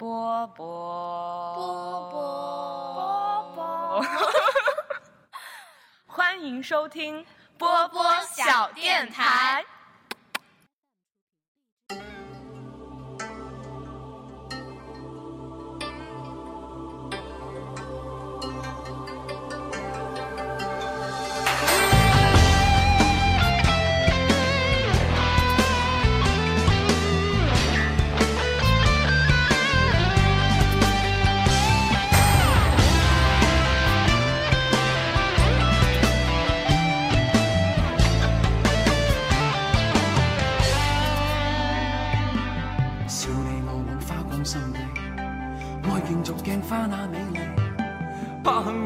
波波波波波波，欢迎收听波波小电台。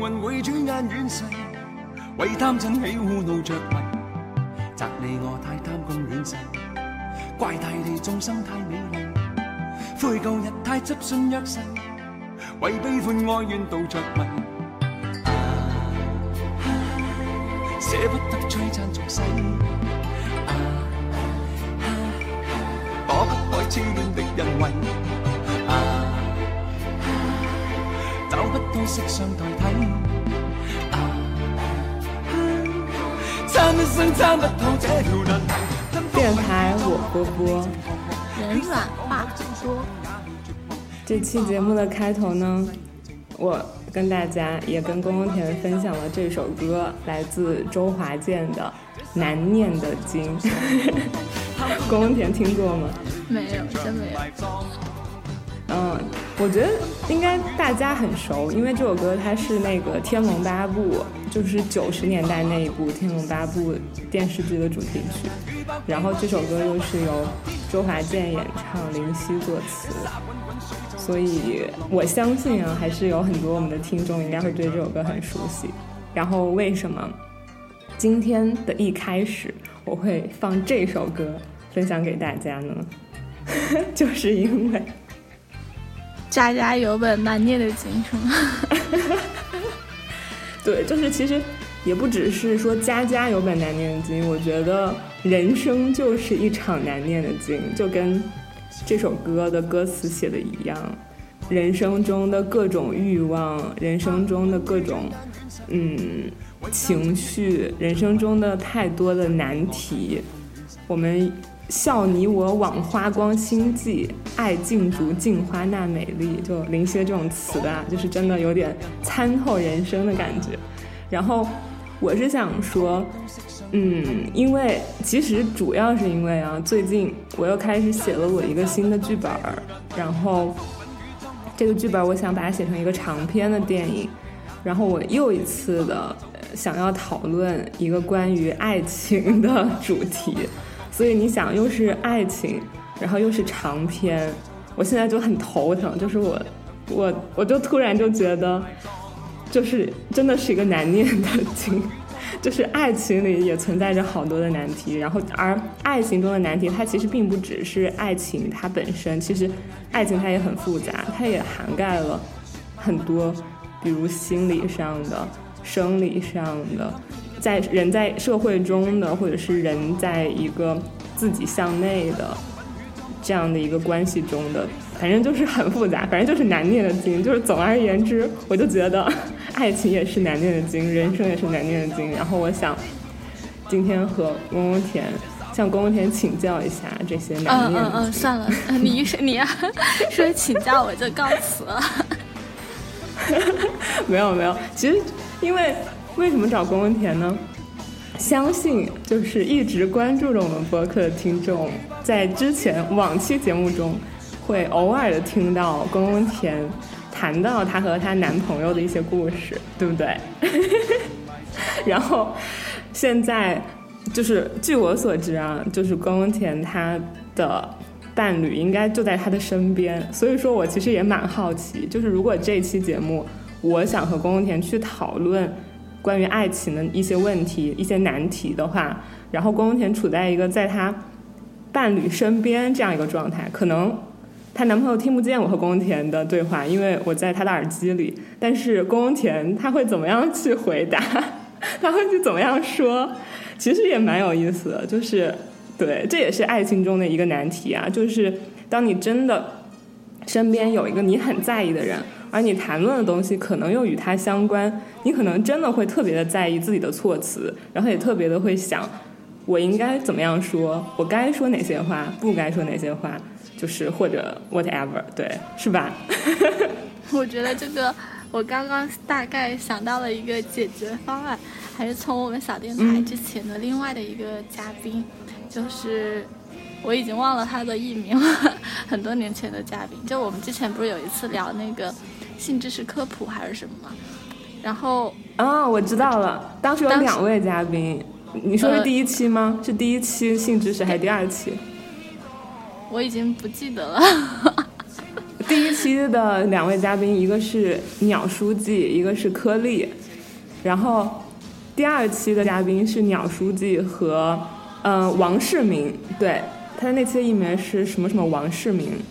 運會轉眼远逝，为贪嗔喜惡怒着迷，责你我太贪功戀勢，怪大地众生太美丽，悔旧日太执信約誓，为悲欢哀怨妒着迷，啊啊捨不得璀璨俗世。啊啊躲不开痴戀的人為，啊啊不到色相代替，一生參不透這條難題。電台我波波，人软话多。这期节目的开头呢，我跟大家也跟公公田分享了这首歌，来自周华健的《难念的经》。公公田听过吗？没有，真没有。嗯，我觉得应该大家很熟，因为这首歌它是那个《天龙八部》，就是九十年代那一部《天龙八部》电视剧的主题曲。然后这首歌又是由周华健演唱，林夕作词，所以我相信啊，还是有很多我们的听众应该会对这首歌很熟悉。然后为什么今天的一开始我会放这首歌分享给大家呢？就是因为。家家有本难念的经，是嗎？對，就是其实也不只是说家家有本难念的经，我觉得人生就是一场难念的经，就跟这首歌的歌词写的一样，人生中的各种欲望，人生中的各种嗯情绪，人生中的太多的难题，我们。笑你我枉花光心計，愛競逐鏡花那美丽，就林夕的这种词的，就是真的有点参透人生的感觉。然后我是想说，嗯，因为其实主要是因为啊，最近我又开始写了我一个新的剧本，然后这个剧本我想把它写成一个长篇的电影，然后我又一次的想要讨论一个关于爱情的主题。所以你想，又是爱情，然后又是长篇，我现在就很头疼。就是我，我，我就突然就觉得，就是真的是一个难念的经。就是爱情里也存在着好多的难题，然后而爱情中的难题，它其实并不只是爱情它本身，其实爱情它也很复杂，它也涵盖了很多，比如心理上的、生理上的。在人在社会中的，或者是人在一个自己向内的这样的一个关系中的，反正就是很复杂，反正就是难念的经。就是总而言之，我就觉得爱情也是难念的经，人生也是难念的经。然后我想今天和公公田向公公田请教一下这些难念。嗯嗯嗯，算了，你你啊，说请教我就告辞了。没有没有，其实因為。为什么找公公田呢？相信就是一直关注着我们播客的听众，在之前往期节目中，会偶尔的听到公公田谈到她和她男朋友的一些故事，对不对？然后现在就是据我所知啊，就是公公田她的伴侣应该就在她的身边，所以说我其实也蛮好奇，就是如果这期节目我想和公公田去讨论。关于爱情的一些问题、一些难题的话，然后宫田处在一个在他伴侣身边这样一个状态，可能她男朋友听不见我和宫田的对话，因为我在他的耳机里。但是宫田他会怎么样去回答？他会去怎么样说？其实也蛮有意思的，就是对，这也是爱情中的一个难题啊，就是当你真的身边有一个你很在意的人，而你谈论的东西可能又与它相关，你可能真的会特别的在意自己的措辞，然后也特别的会想，我应该怎么样说，我该说哪些话，不该说哪些话，就是或者 whatever，对，是吧？我觉得这个，我刚刚大概想到了一个解决方案，还是从我们小电台之前的另外的一个嘉宾，就是我已经忘了他的艺名了，很多年前的嘉宾，就我们之前不是有一次聊那个性知识科普还是什么吗？然后啊，我知道了，当时有两位嘉宾，你说是第一期吗？是第一期性知识还是第二期？我已经不记得了。第一期的两位嘉宾，一个是鸟书记，一个是颗粒。然后第二期的嘉宾是鸟书记和嗯王世明，对，他的那期的艺名是什么什么王世明，嗯，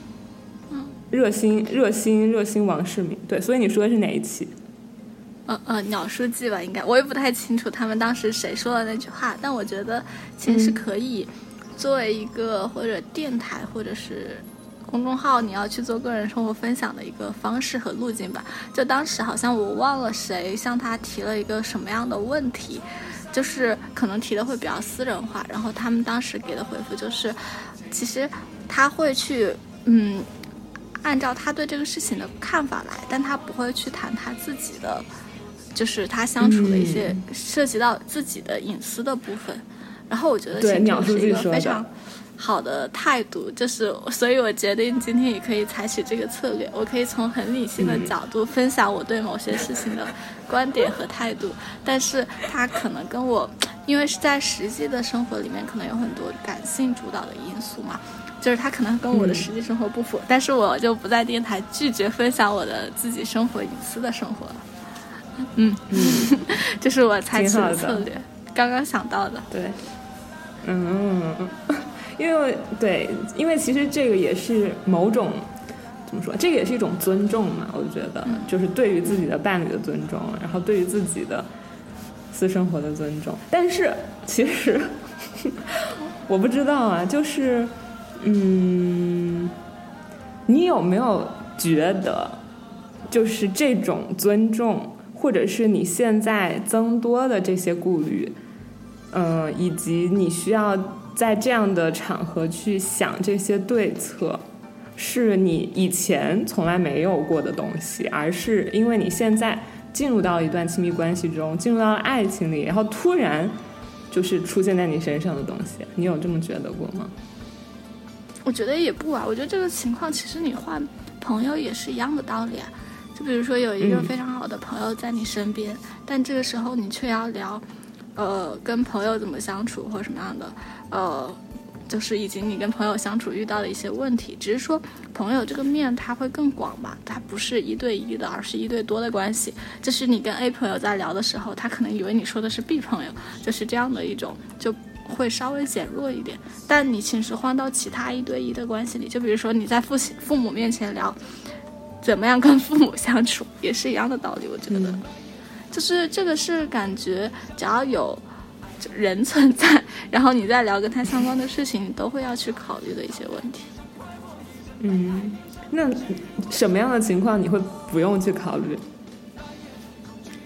热心热心热心王世民，对，所以你说的是哪一期？嗯嗯，鸟书记吧，应该我也不太清楚他们当时谁说的那句话，但我觉得其实是可以作为一个或者电台或者是。公众号你要去做个人生活分享的一个方式和路径吧。就当时好像我忘了谁向他提了一个什么样的问题，就是可能提的会比较私人化。然后他们当时给的回复就是，其实他会去嗯，按照他对这个事情的看法来，但他不会去谈他自己的，就是他相处的一些涉及到自己的隐私的部分。然后我觉得其实是一个非常。好的态度就是，所以我决定今天也可以采取这个策略。我可以从很理性的角度分享我对某些事情的观点和态度，但是他可能跟我，因为是在实际的生活里面，可能有很多感性主导的因素嘛，就是他可能跟我的实际生活不符。但是我就不在电台拒绝分享我的自己生活隐私的生活了。嗯嗯，这是我采取的策略，刚刚想到的。对，嗯。因为对，因为其实这个也是某种怎么说，这个也是一种尊重嘛。我觉得就是对于自己的伴侣的尊重，然后对于自己的私生活的尊重。但是其实 我不知道啊，就是嗯，你有没有觉得，就是这种尊重，或者是你现在增多的这些顾虑，嗯，以及你需要。在这样的场合去想这些对策，是你以前从来没有过的东西，而是因为你现在进入到一段亲密关系中，进入到了爱情里，然后突然就是出现在你身上的东西。你有这么觉得过吗？我觉得也不啊，我觉得这个情况其实你换朋友也是一样的道理啊。就比如说有一个非常好的朋友在你身边，但这个时候你却要聊。呃，跟朋友怎么相处或者什么样的，呃，就是以及你跟朋友相处遇到的一些问题，只是说朋友这个面它会更广嘛，它不是一对一的，而是一对多的关系。就是你跟 A 朋友在聊的时候，他可能以为你说的是 B 朋友，就是这样的一种，就会稍微减弱一点。但你其实换到其他一对一的关系里，就比如说你在父亲父母面前聊怎么样跟父母相处，也是一样的道理，我觉得。就是这个是感觉，只要有人存在，然后你再聊跟他相关的事情，你都会要去考虑的一些问题。嗯，那什么样的情况你会不用去考虑？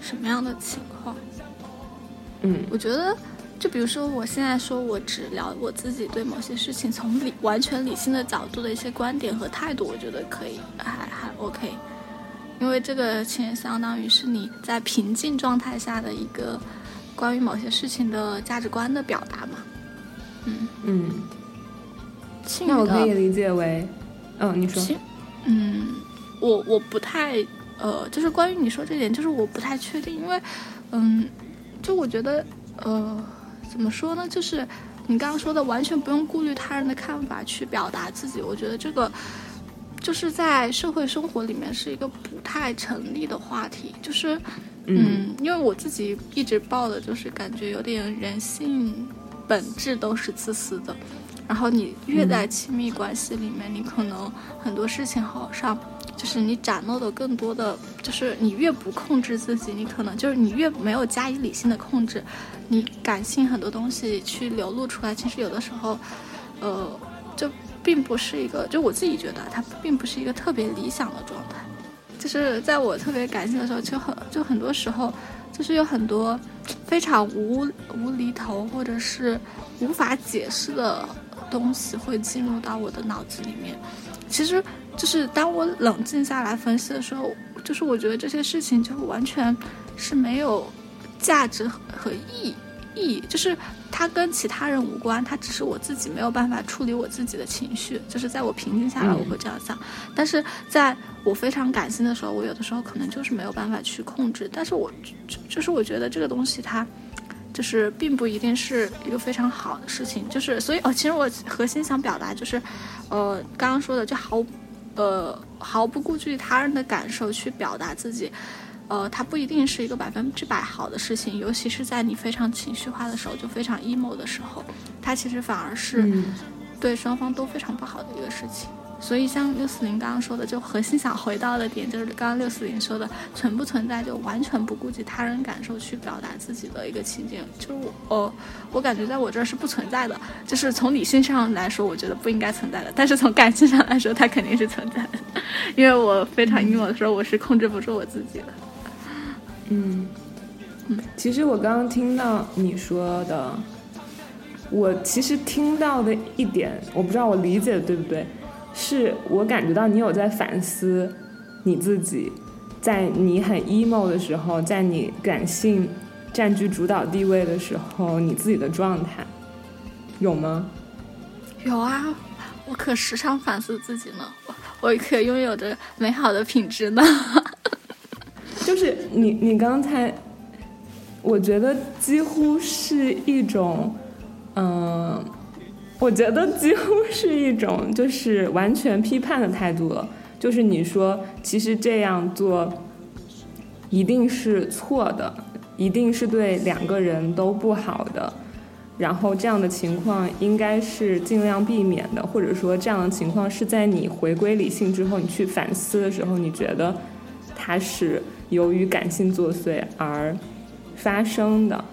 什么样的情况？嗯，我觉得，就比如说我现在说我只聊我自己对某些事情从理完全理性的角度的一些观点和态度，我觉得可以，还还 OK。因为这个其实相当于是你在平静状态下的一个关于某些事情的价值观的表达嘛。嗯嗯。那我可以理解为，嗯，你说。嗯，我我不太呃，就是关于你说这点，就是我不太确定，因为嗯，就我觉得呃，怎么说呢？就是你刚刚说的，完全不用顾虑他人的看法去表达自己，我觉得这个。就是在社会生活里面是一个不太成立的话题，就是，嗯，因为我自己一直抱的就是感觉有点人性本质都是自私的，然后你越在亲密关系里面，你可能很多事情好像就是你展露的更多的，就是你越不控制自己，你可能就是你越没有加以理性的控制，你感性很多东西去流露出来，其实有的时候，呃，就。并不是一个，就我自己觉得它并不是一个特别理想的状态。就是在我特别感性的时候，就很就很多时候，就是有很多非常无无厘头或者是无法解释的东西会进入到我的脑子里面。其实，就是当我冷静下来分析的时候，就是我觉得这些事情就完全是没有价值和意义，就是它跟其他人无关，它只是我自己没有办法处理我自己的情绪。就是在我平静下来，我会这样想。但是在我非常感性的时候，我有的时候可能就是没有办法去控制。但是我就就是我觉得这个东西它。就是并不一定是一个非常好的事情，就是所以哦，其实我核心想表达就是，呃，刚刚说的就毫，呃，毫不顾忌他人的感受去表达自己，呃，它不一定是一个百分之百好的事情，尤其是在你非常情绪化的时候，就非常 emo 的时候，它其实反而是对双方都非常不好的一个事情。所以，像六四零刚刚说的，就核心想回到的点，就是刚刚六四零说的，存不存在就完全不顾及他人感受去表达自己的一个情境，就是我，我感觉在我这儿是不存在的。就是从理性上来说，我觉得不应该存在的，但是从感性上来说，它肯定是存在的。因为我非常 emo 的时候，我是控制不住我自己的。嗯，嗯，其实我刚刚听到你说的，我其实听到的一点，我不知道我理解的对不对。是我感觉到你有在反思你自己，在你很 emo 的时候，在你感性占据主导地位的时候，你自己的状态有吗？有啊，我可时常反思自己呢，我可拥有着美好的品质呢。就是你，你刚才，我觉得几乎是一种，嗯。我觉得几乎是一种就是完全批判的态度了，就是你说其实这样做一定是错的，一定是对两个人都不好的，然后这样的情况应该是尽量避免的，或者说这样的情况是在你回归理性之后，你去反思的时候，你觉得它是由于感性作祟而发生的，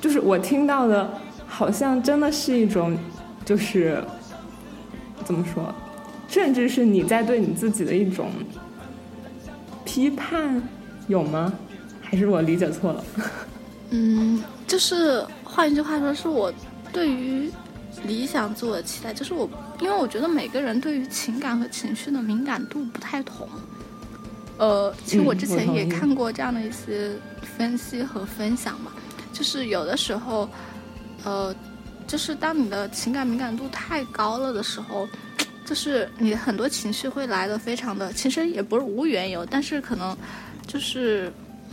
就是我听到的，好像真的是一种。就是怎么说，甚至是你在对你自己的一种批判，有吗？还是我理解错了？嗯，就是换一句话说，是我对于理想做的期待。就是我，因为我觉得每个人对于情感和情绪的敏感度不太同。呃，其实我之前也看过这样的一些分析和分享嘛，就是有的时候，呃。就是当你的情感敏感度太高了的时候，就是你很多情绪会来的非常的，其实也不是无缘由，但是可能就是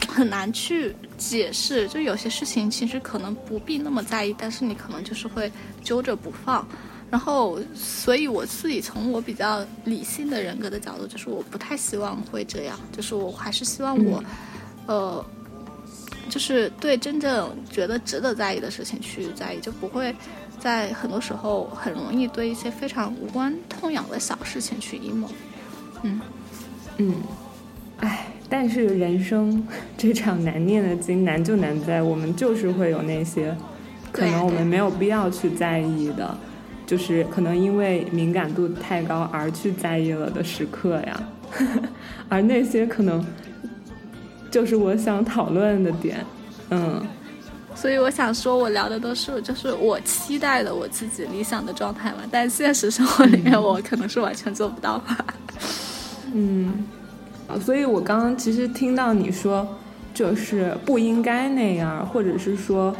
很难去解释。就有些事情其实可能不必那么在意，但是你可能就是会揪着不放。然后，所以我自己从我比较理性的人格的角度，就是我不太希望会这样，就是我还是希望我，呃。就是对真正觉得值得在意的事情去在意，就不会在很多时候很容易对一些非常无关痛痒的小事情去 emo。嗯嗯，哎，但是人生这场难念的经难就难在我们就是会有那些可能我们没有必要去在意的，就是可能因为敏感度太高而去在意了的时刻呀，而那些可能。就是我想讨论的点，嗯，所以我想说，我聊的都是就是我期待的我自己理想的状态嘛，但现实生活里面我可能是完全做不到吧。嗯，所以我刚刚其实听到你说，就是不应该那样，或者是说，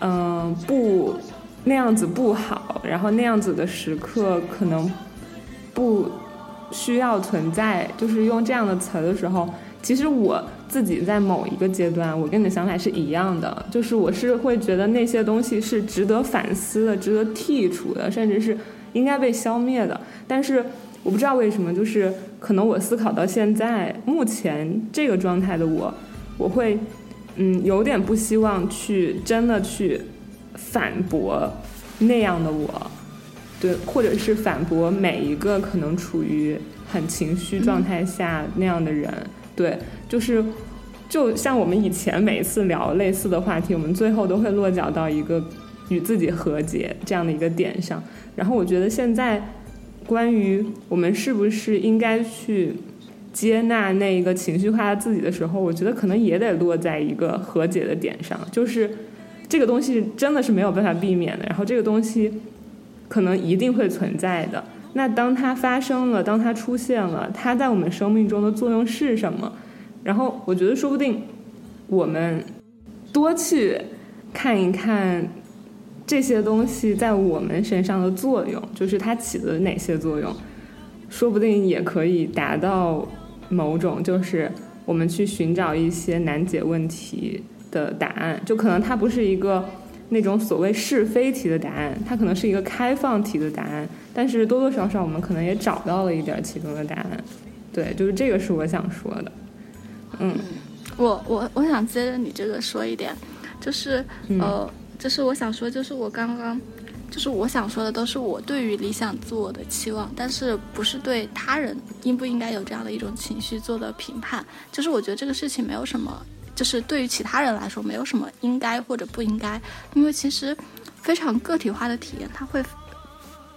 嗯，不那样子不好，然后那样子的时刻可能不需要存在，就是用这样的词的时候，其实我。自己在某一个阶段，我跟你的想法是一样的，就是我是会觉得那些东西是值得反思的、值得剔除的，甚至是应该被消灭的。但是我不知道为什么，就是可能我思考到现在目前这个状态的我，我会嗯有点不希望去真的去反驳那样的我，对，或者是反驳每一个可能处于很情绪状态下那样的人。对，就是，就像我们以前每一次聊类似的话题，我们最后都会落脚到一个与自己和解这样的一个点上。然后我觉得现在关于我们是不是应该去接纳那个情绪化的自己的时候，我觉得可能也得落在一个和解的点上，就是这个东西真的是没有办法避免的，然后这个东西可能一定会存在的。那当它发生了，当它出现了，它在我们生命中的作用是什么？然后我觉得说不定我们多去看一看这些东西在我们身上的作用，就是它起了哪些作用，说不定也可以达到某种就是我们去寻找一些难解问题的答案，就可能它不是一个。那种所谓是非题的答案，它可能是一个开放题的答案，但是多多少少我们可能也找到了一点其中的答案。对，就是这个是我想说的。嗯，我我我想接着你这个说一点，就是呃，就是我想说，就是我刚刚，就是我想说的都是我对于理想自我的期望，但是不是对他人应不应该有这样的一种情绪做的评判。就是我觉得这个事情没有什么。就是对于其他人来说，没有什么应该或者不应该，因为其实非常个体化的体验，它会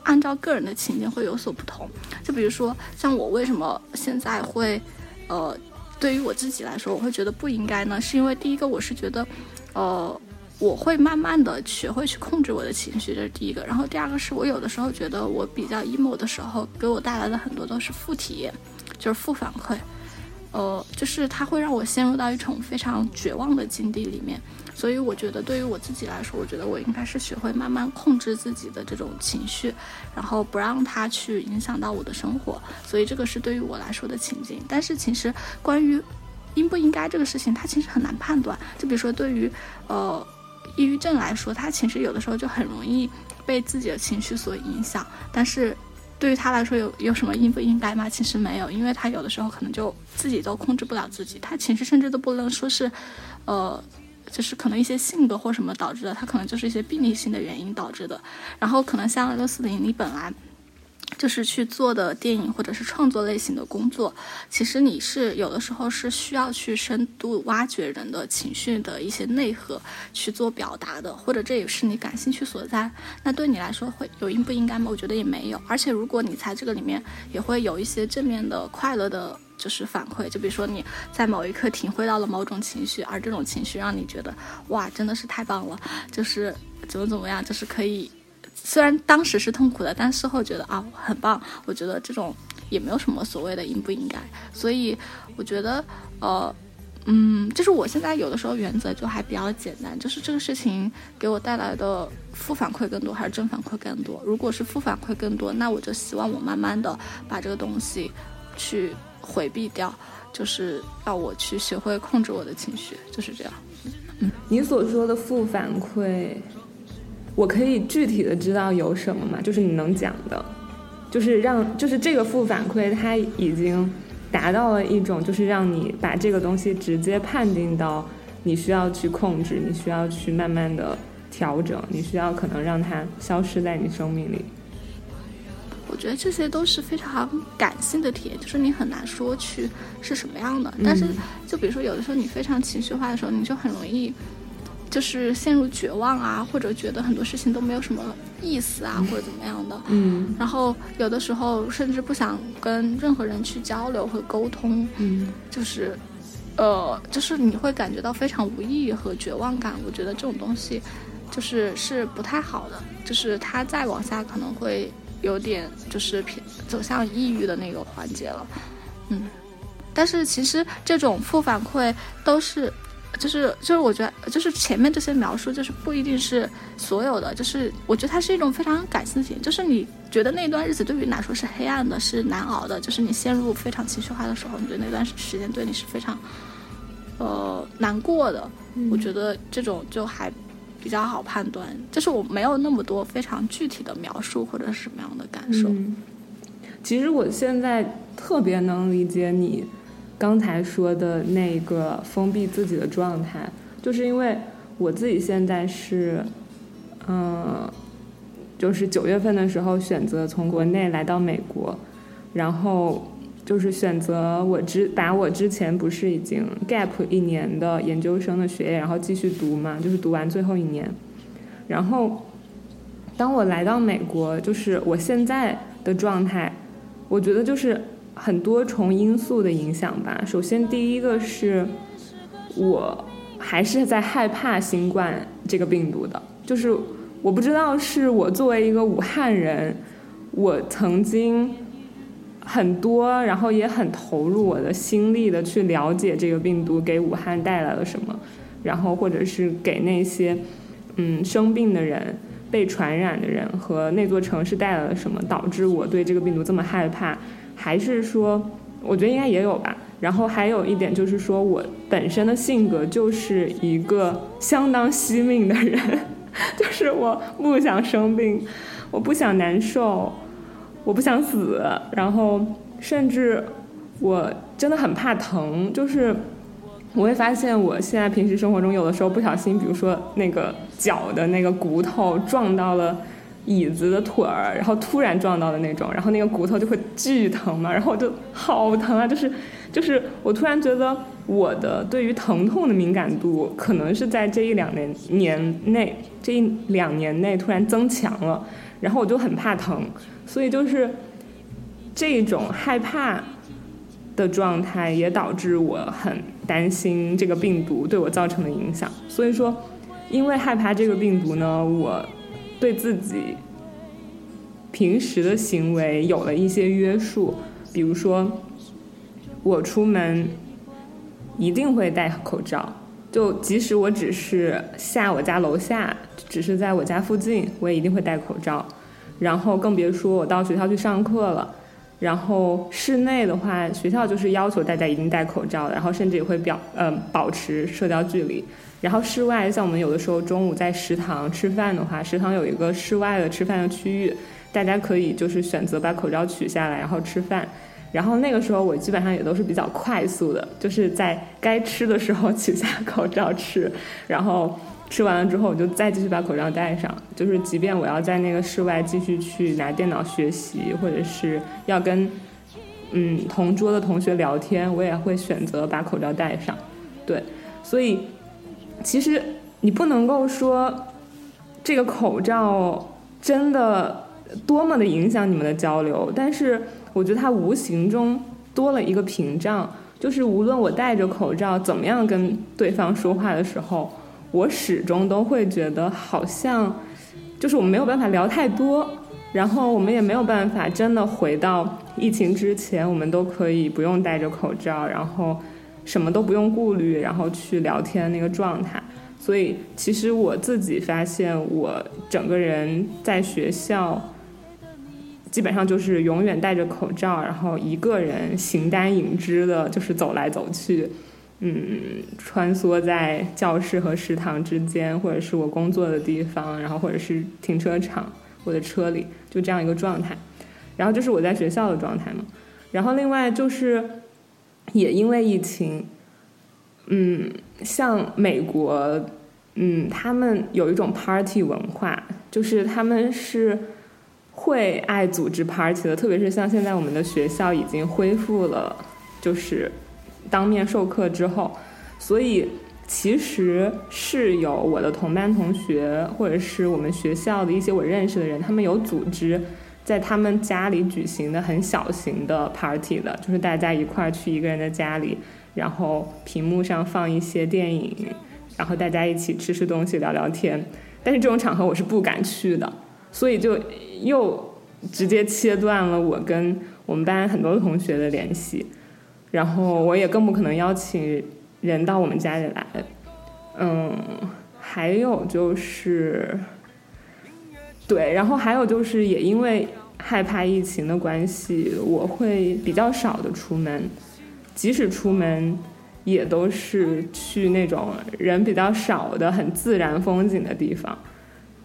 按照个人的情境会有所不同。就比如说，像我为什么现在会，呃，对于我自己来说，我会觉得不应该呢？是因为第一个，我是觉得，呃，我会慢慢的学会去控制我的情绪，这是第一个。然后第二个是我有的时候觉得我比较 emo 的时候，给我带来的很多都是负体验，就是负反馈。呃，就是它会让我陷入到一种非常绝望的境地里面，所以我觉得对于我自己来说，我觉得我应该是学会慢慢控制自己的这种情绪，然后不让它去影响到我的生活。所以这个是对于我来说的情境。但是其实关于应不应该这个事情，它其实很难判断。就比如说对于呃抑郁症来说，它其实有的时候就很容易被自己的情绪所影响，但是。对于他来说，有有什么应不应该吗？其实没有，因为他有的时候可能就自己都控制不了自己，他情绪甚至都不能说是，呃，就是可能一些性格或什么导致的，他可能就是一些病理性的原因导致的。然后可能像六四零，你本来。就是去做的电影或者是创作类型的工作，其实你是有的时候是需要去深度挖掘人的情绪的一些内核去做表达的，或者这也是你感兴趣所在。那对你来说会有应不应该吗？我觉得也没有。而且如果你在这个里面也会有一些正面的快乐的，就是反馈，就比如说你在某一刻体会到了某种情绪，而这种情绪让你觉得哇，真的是太棒了，就是怎么怎么样，就是可以。虽然当时是痛苦的，但事后觉得啊很棒。我觉得这种也没有什么所谓的应不应该，所以我觉得呃嗯，就是我现在有的时候原则就还比较简单，就是这个事情给我带来的负反馈更多还是正反馈更多？如果是负反馈更多，那我就希望我慢慢的把这个东西去回避掉，就是要我去学会控制我的情绪，就是这样。嗯，你所说的负反馈。我可以具体的知道有什么吗？就是你能讲的，就是让，就是这个负反馈，它已经达到了一种，就是让你把这个东西直接判定到你需要去控制，你需要去慢慢的调整，你需要可能让它消失在你生命里。我觉得这些都是非常感性的体验，就是你很难说去是什么样的。但是，就比如说有的时候你非常情绪化的时候，你就很容易。就是陷入绝望啊，或者觉得很多事情都没有什么意思啊，或者怎么样的。嗯。然后有的时候甚至不想跟任何人去交流和沟通。嗯。就是，呃，就是你会感觉到非常无意义和绝望感。我觉得这种东西，就是是不太好的。就是它再往下可能会有点就是偏走向抑郁的那个环节了。嗯。但是其实这种负反馈都是。就是就是，我觉得就是前面这些描述，就是不一定是所有的。就是我觉得它是一种非常感性的体验。就是你觉得那段日子对于你来说是黑暗的，是难熬的，就是你陷入非常情绪化的时候，你觉得那段时间对你是非常呃难过的。我觉得这种就还比较好判断。就是我没有那么多非常具体的描述或者是什么样的感受。其实我现在特别能理解你。刚才说的那个封闭自己的状态，就是因为我自己现在是，嗯，就是九月份的时候选择从国内来到美国，然后就是选择我之把我之前不是已经 gap 一年的研究生的学业，然后继续读嘛，就是读完最后一年，然后当我来到美国，就是我现在的状态，我觉得就是很多重因素的影响吧。首先，第一个是我还是在害怕新冠这个病毒的，就是我不知道是我作为一个武汉人，我曾经很多，然后也很投入我的心力的去了解这个病毒给武汉带来了什么，然后或者是给那些嗯生病的人。被传染的人和那座城市带来了什么，导致我对这个病毒这么害怕？还是说，我觉得应该也有吧。然后还有一点就是说，我本身的性格就是一个相当惜命的人，就是我不想生病，我不想难受，我不想死，然后甚至我真的很怕疼，就是。我会发现，我现在平时生活中有的时候不小心，比如说那个脚的那个骨头撞到了椅子的腿儿，然后突然撞到的那种，然后那个骨头就会巨疼嘛，然后我就好疼啊！就是就是我突然觉得我的对于疼痛的敏感度可能是在这一两年年内，这一两年内突然增强了，然后我就很怕疼，所以就是这种害怕。的状态也导致我很担心这个病毒对我造成的影响，所以说，因为害怕这个病毒呢，我对自己平时的行为有了一些约束，比如说，我出门一定会戴口罩，就即使我只是下我家楼下，只是在我家附近，我也一定会戴口罩，然后更别说我到学校去上课了。然后室内的话，学校就是要求大家一定戴口罩，然后甚至也会表呃保持社交距离。然后室外，像我们有的时候中午在食堂吃饭的话，食堂有一个室外的吃饭的区域，大家可以就是选择把口罩取下来，然后吃饭。然后那个时候我基本上也都是比较快速的，就是在该吃的时候取下口罩吃，然后。吃完了之后，我就再继续把口罩戴上。就是即便我要在那个室外继续去拿电脑学习，或者是要跟嗯同桌的同学聊天，我也会选择把口罩戴上。对，所以其实你不能够说这个口罩真的多么的影响你们的交流，但是我觉得它无形中多了一个屏障，就是无论我戴着口罩怎么样跟对方说话的时候。我始终都会觉得好像，就是我们没有办法聊太多，然后我们也没有办法真的回到疫情之前，我们都可以不用戴着口罩，然后什么都不用顾虑，然后去聊天那个状态。所以其实我自己发现，我整个人在学校基本上就是永远戴着口罩，然后一个人形单影只的，就是走来走去。嗯，穿梭在教室和食堂之间，或者是我工作的地方，然后或者是停车场，我的车里，就这样一个状态。然后这是我在学校的状态嘛。然后另外就是，也因为疫情，嗯，像美国，嗯，他们有一种 party 文化，就是他们是会爱组织 party 的，特别是像现在我们的学校已经恢复了，就是。当面授课之后，所以其实是有我的同班同学，或者是我们学校的一些我认识的人，他们有组织在他们家里举行的很小型的 party 的，就是大家一块儿去一个人的家里，然后屏幕上放一些电影，然后大家一起吃吃东西、聊聊天。但是这种场合我是不敢去的，所以就又直接切断了我跟我们班很多同学的联系。然后我也更不可能邀请人到我们家里来，嗯，还有就是，对，然后还有就是也因为害怕疫情的关系，我会比较少的出门，即使出门，也都是去那种人比较少的、很自然风景的地方。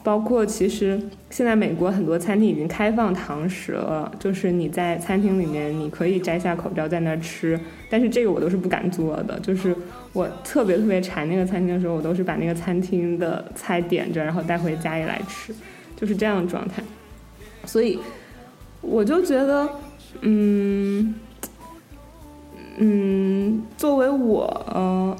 包括其实现在美国很多餐厅已经开放堂食了，就是你在餐厅里面你可以摘下口罩在那儿吃，但是这个我都是不敢做的。就是我特别特别馋那个餐厅的时候，我都是把那个餐厅的菜点着，然后带回家里来吃，就是这样的状态。所以我就觉得，嗯嗯，作为我呃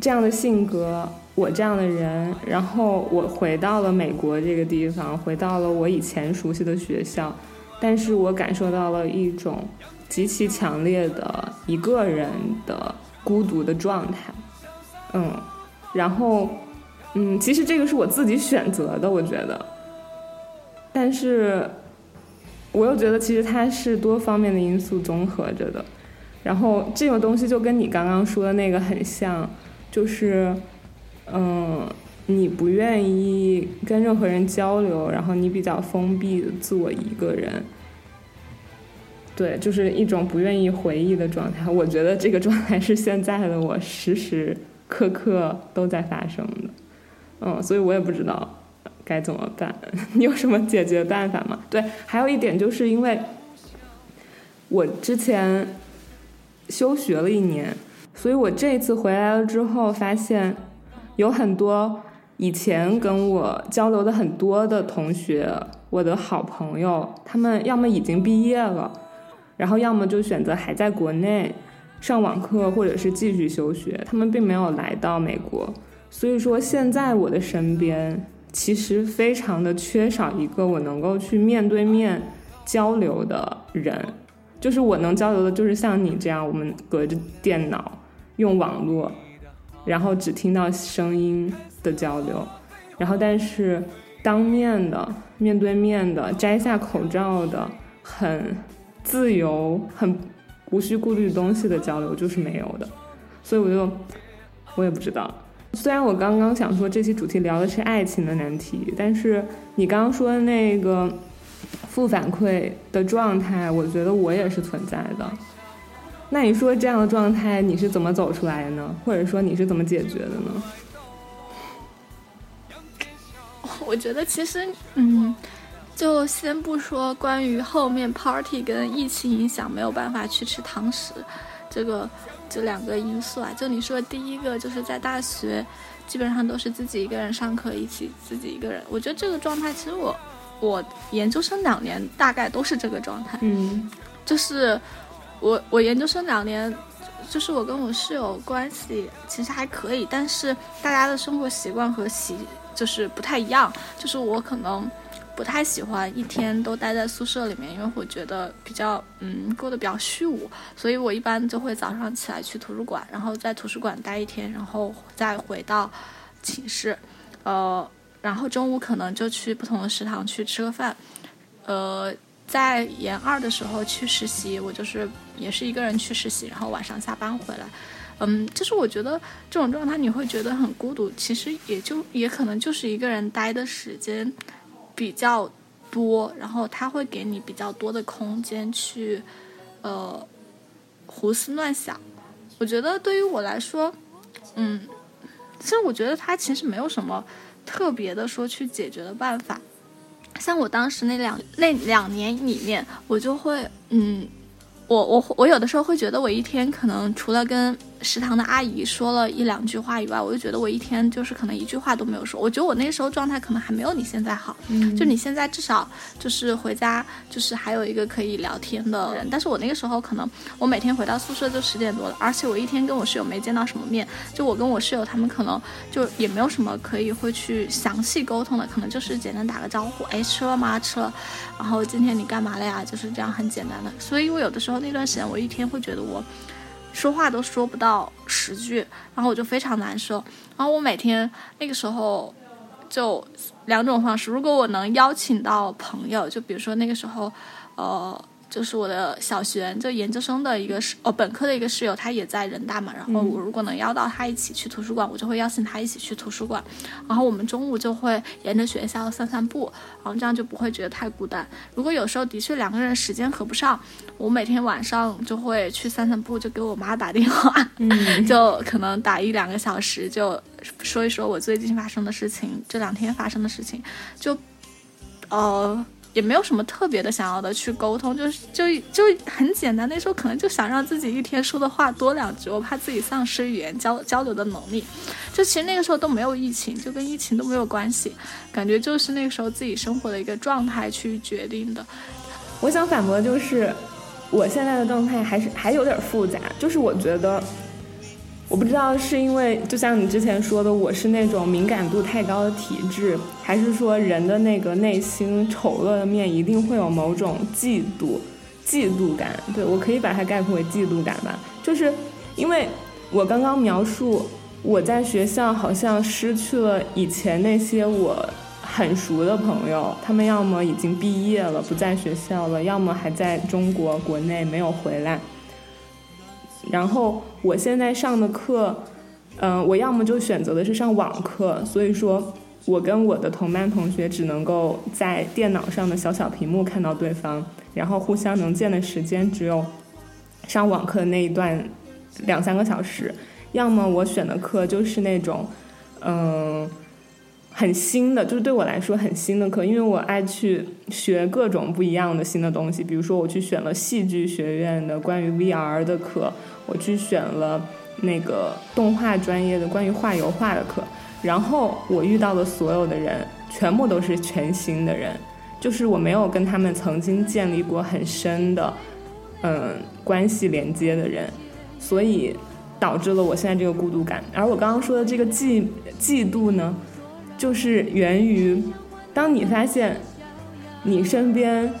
这样的性格。我这样的人，然后我回到了美国这个地方，回到了我以前熟悉的学校，但是我感受到了一种极其强烈的一个人的孤独的状态，嗯，然后，嗯，其实这个是我自己选择的，我觉得，但是我又觉得其实它是多方面的因素综合着的，然后这种东西就跟你刚刚说的那个很像，就是，嗯。你不愿意跟任何人交流，然后你比较封闭自我一个人，对，就是一种不愿意回忆的状态。我觉得这个状态是现在的我时时刻刻都在发生的，嗯，所以我也不知道该怎么办。你有什么解决办法吗？对，还有一点就是因为我之前休学了一年，所以我这次回来了之后，发现有很多。以前跟我交流的很多的同学，我的好朋友，他们要么已经毕业了，然后要么就选择还在国内上网课，或者是继续休学，他们并没有来到美国。所以说，现在我的身边其实非常的缺少一个我能够去面对面交流的人，就是我能交流的，就是像你这样，我们隔着电脑用网络，然后只听到声音。的交流，然后但是当面的、面对面的、摘下口罩的、很自由、很无需顾虑东西的交流就是没有的，所以我就我也不知道。虽然我刚刚想说这期主题聊的是爱情的难题，但是你刚刚说的那个负反馈的状态，我觉得我也是存在的。那你说这样的状态你是怎么走出来的呢？或者说你是怎么解决的呢？我觉得其实，嗯，就先不说关于后面 party 跟疫情影响没有办法去吃堂食，这个这两个因素啊。就你说第一个，就是在大学基本上都是自己一个人上课，一起自己一个人。我觉得这个状态，其实我我研究生两年大概都是这个状态。嗯，就是我我研究生两年，就是我跟我室友关系其实还可以，但是大家的生活习惯和习。就是不太一样，就是我可能不太喜欢一天都待在宿舍里面，因为我觉得比较嗯过得比较虚无，所以我一般就会早上起来去图书馆，然后在图书馆待一天，然后再回到寝室，呃，然后中午可能就去不同的食堂去吃个饭，呃，在研二的时候去实习，我就是也是一个人去实习，然后晚上下班回来。嗯，就是我觉得这种状态你会觉得很孤独，其实也就也可能就是一个人待的时间比较多，然后他会给你比较多的空间去呃胡思乱想。我觉得对于我来说，嗯，其实我觉得他其实没有什么特别的说去解决的办法。像我当时那两那两年里面，我就会嗯，我我我有的时候会觉得我一天可能除了跟食堂的阿姨说了一两句话以外，我就觉得我一天就是可能一句话都没有说。我觉得我那时候状态可能还没有你现在好，嗯就你现在至少就是回家就是还有一个可以聊天的人，但是我那个时候可能我每天回到宿舍就十点多了，而且我一天跟我室友没见到什么面，就我跟我室友他们可能就也没有什么可以会去详细沟通的，可能就是简单打个招呼，哎吃了吗？吃了，然后今天你干嘛了呀？就是这样很简单的。所以我有的时候那段时间我一天会觉得我。说话都说不到十句，然后我就非常难受。然后我每天那个时候就两种方式，如果我能邀请到朋友，就比如说那个时候，呃，就是我的小学就研究生的一个室哦本科的一个室友，他也在人大嘛。然后我如果能邀到他一起去图书馆，我就会邀请他一起去图书馆。然后我们中午就会沿着学校散散步，然后这样就不会觉得太孤单。如果有时候的确两个人时间合不上，我每天晚上就会去散散步，就给我妈打电话，嗯 就可能打一两个小时，就说一说我最近发生的事情，这两天发生的事情，就呃也没有什么特别的想要的去沟通，就是就就很简单。那时候可能就想让自己一天说的话多两句，我怕自己丧失语言交交流的能力。就其实那个时候都没有疫情，就跟疫情都没有关系，感觉就是那个时候自己生活的一个状态去决定的。我想反驳就是，我现在的状态还是还有点复杂，就是我觉得我不知道是因为就像你之前说的，我是那种敏感度太高的体质，还是说人的那个内心丑恶的面一定会有某种嫉妒、嫉妒感？对我可以把它概括为嫉妒感吧，就是因为我刚刚描述我在学校好像失去了以前那些我很熟的朋友，他们要么已经毕业了不在学校了，要么还在中国国内没有回来。然后我现在上的课，嗯，我要么就选择的是上网课，所以说，我跟我的同班同学只能够在电脑上的小小屏幕看到对方，然后互相能见的时间只有上网课那一段两三个小时，要么我选的课就是那种，嗯。很新的，就是对我来说很新的课，因为我爱去学各种不一样的新的东西。比如说，我去选了戏剧学院的关于 VR 的课，我去选了那个动画专业的关于画油画的课。然后我遇到的所有的人，全部都是全新的人，就是我没有跟他们曾经建立过很深的嗯关系连接的人，所以导致了我现在这个孤独感。而我刚刚说的这个嫉嫉妒呢？就是源于，当你发现你身边，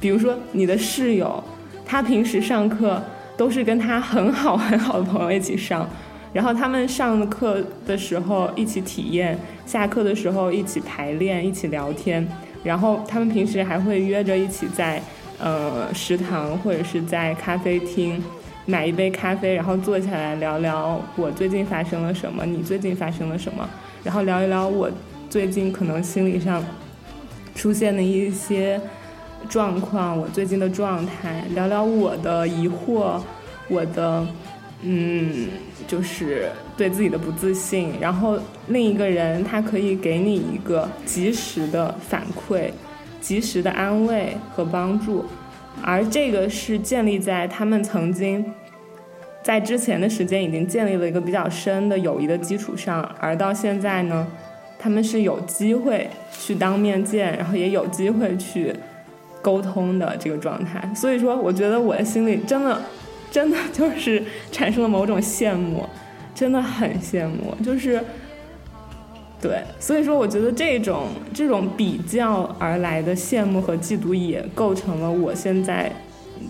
比如说你的室友，他平时上课都是跟他很好很好的朋友一起上，然后他们上课的时候一起体验，下课的时候一起排练，一起聊天，然后他们平时还会约着一起在呃食堂或者是在咖啡厅买一杯咖啡，然后坐下来聊聊我最近发生了什么，你最近发生了什么。然后聊一聊我最近可能心理上出现的一些状况，我最近的状态，聊聊我的疑惑，我的嗯，就是对自己的不自信。然后另一个人他可以给你一个及时的反馈，及时的安慰和帮助，而这个是建立在他们曾经。在之前的时间已经建立了一个比较深的友谊的基础上，而到现在呢，他们是有机会去当面见，然后也有机会去沟通的这个状态。所以说，我觉得我的心里真的，真的就是产生了某种羡慕，真的很羡慕。就是，对，所以说，我觉得这种这种比较而来的羡慕和嫉妒，也构成了我现在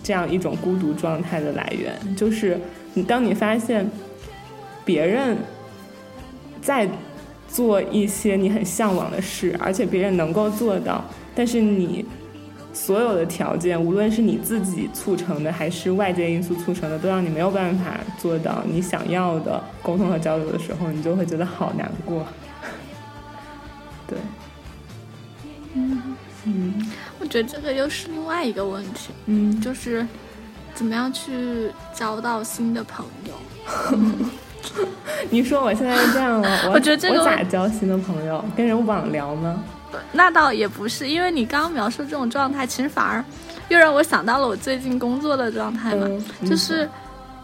这样一种孤独状态的来源，就是。你当你发现别人在做一些你很向往的事，而且别人能够做到，但是你所有的条件，无论是你自己促成的，还是外界因素促成的，都让你没有办法做到你想要的沟通和交流的时候，你就会觉得好难过。对，嗯嗯，我觉得这个又是另外一个问题，嗯，就是。怎么样去交到新的朋友？你说我现在这样了，我觉得这个我咋交新的朋友？跟人网聊吗？那倒也不是，因为你刚刚描述这种状态，其实反而又让我想到了我最近工作的状态嘛。就是，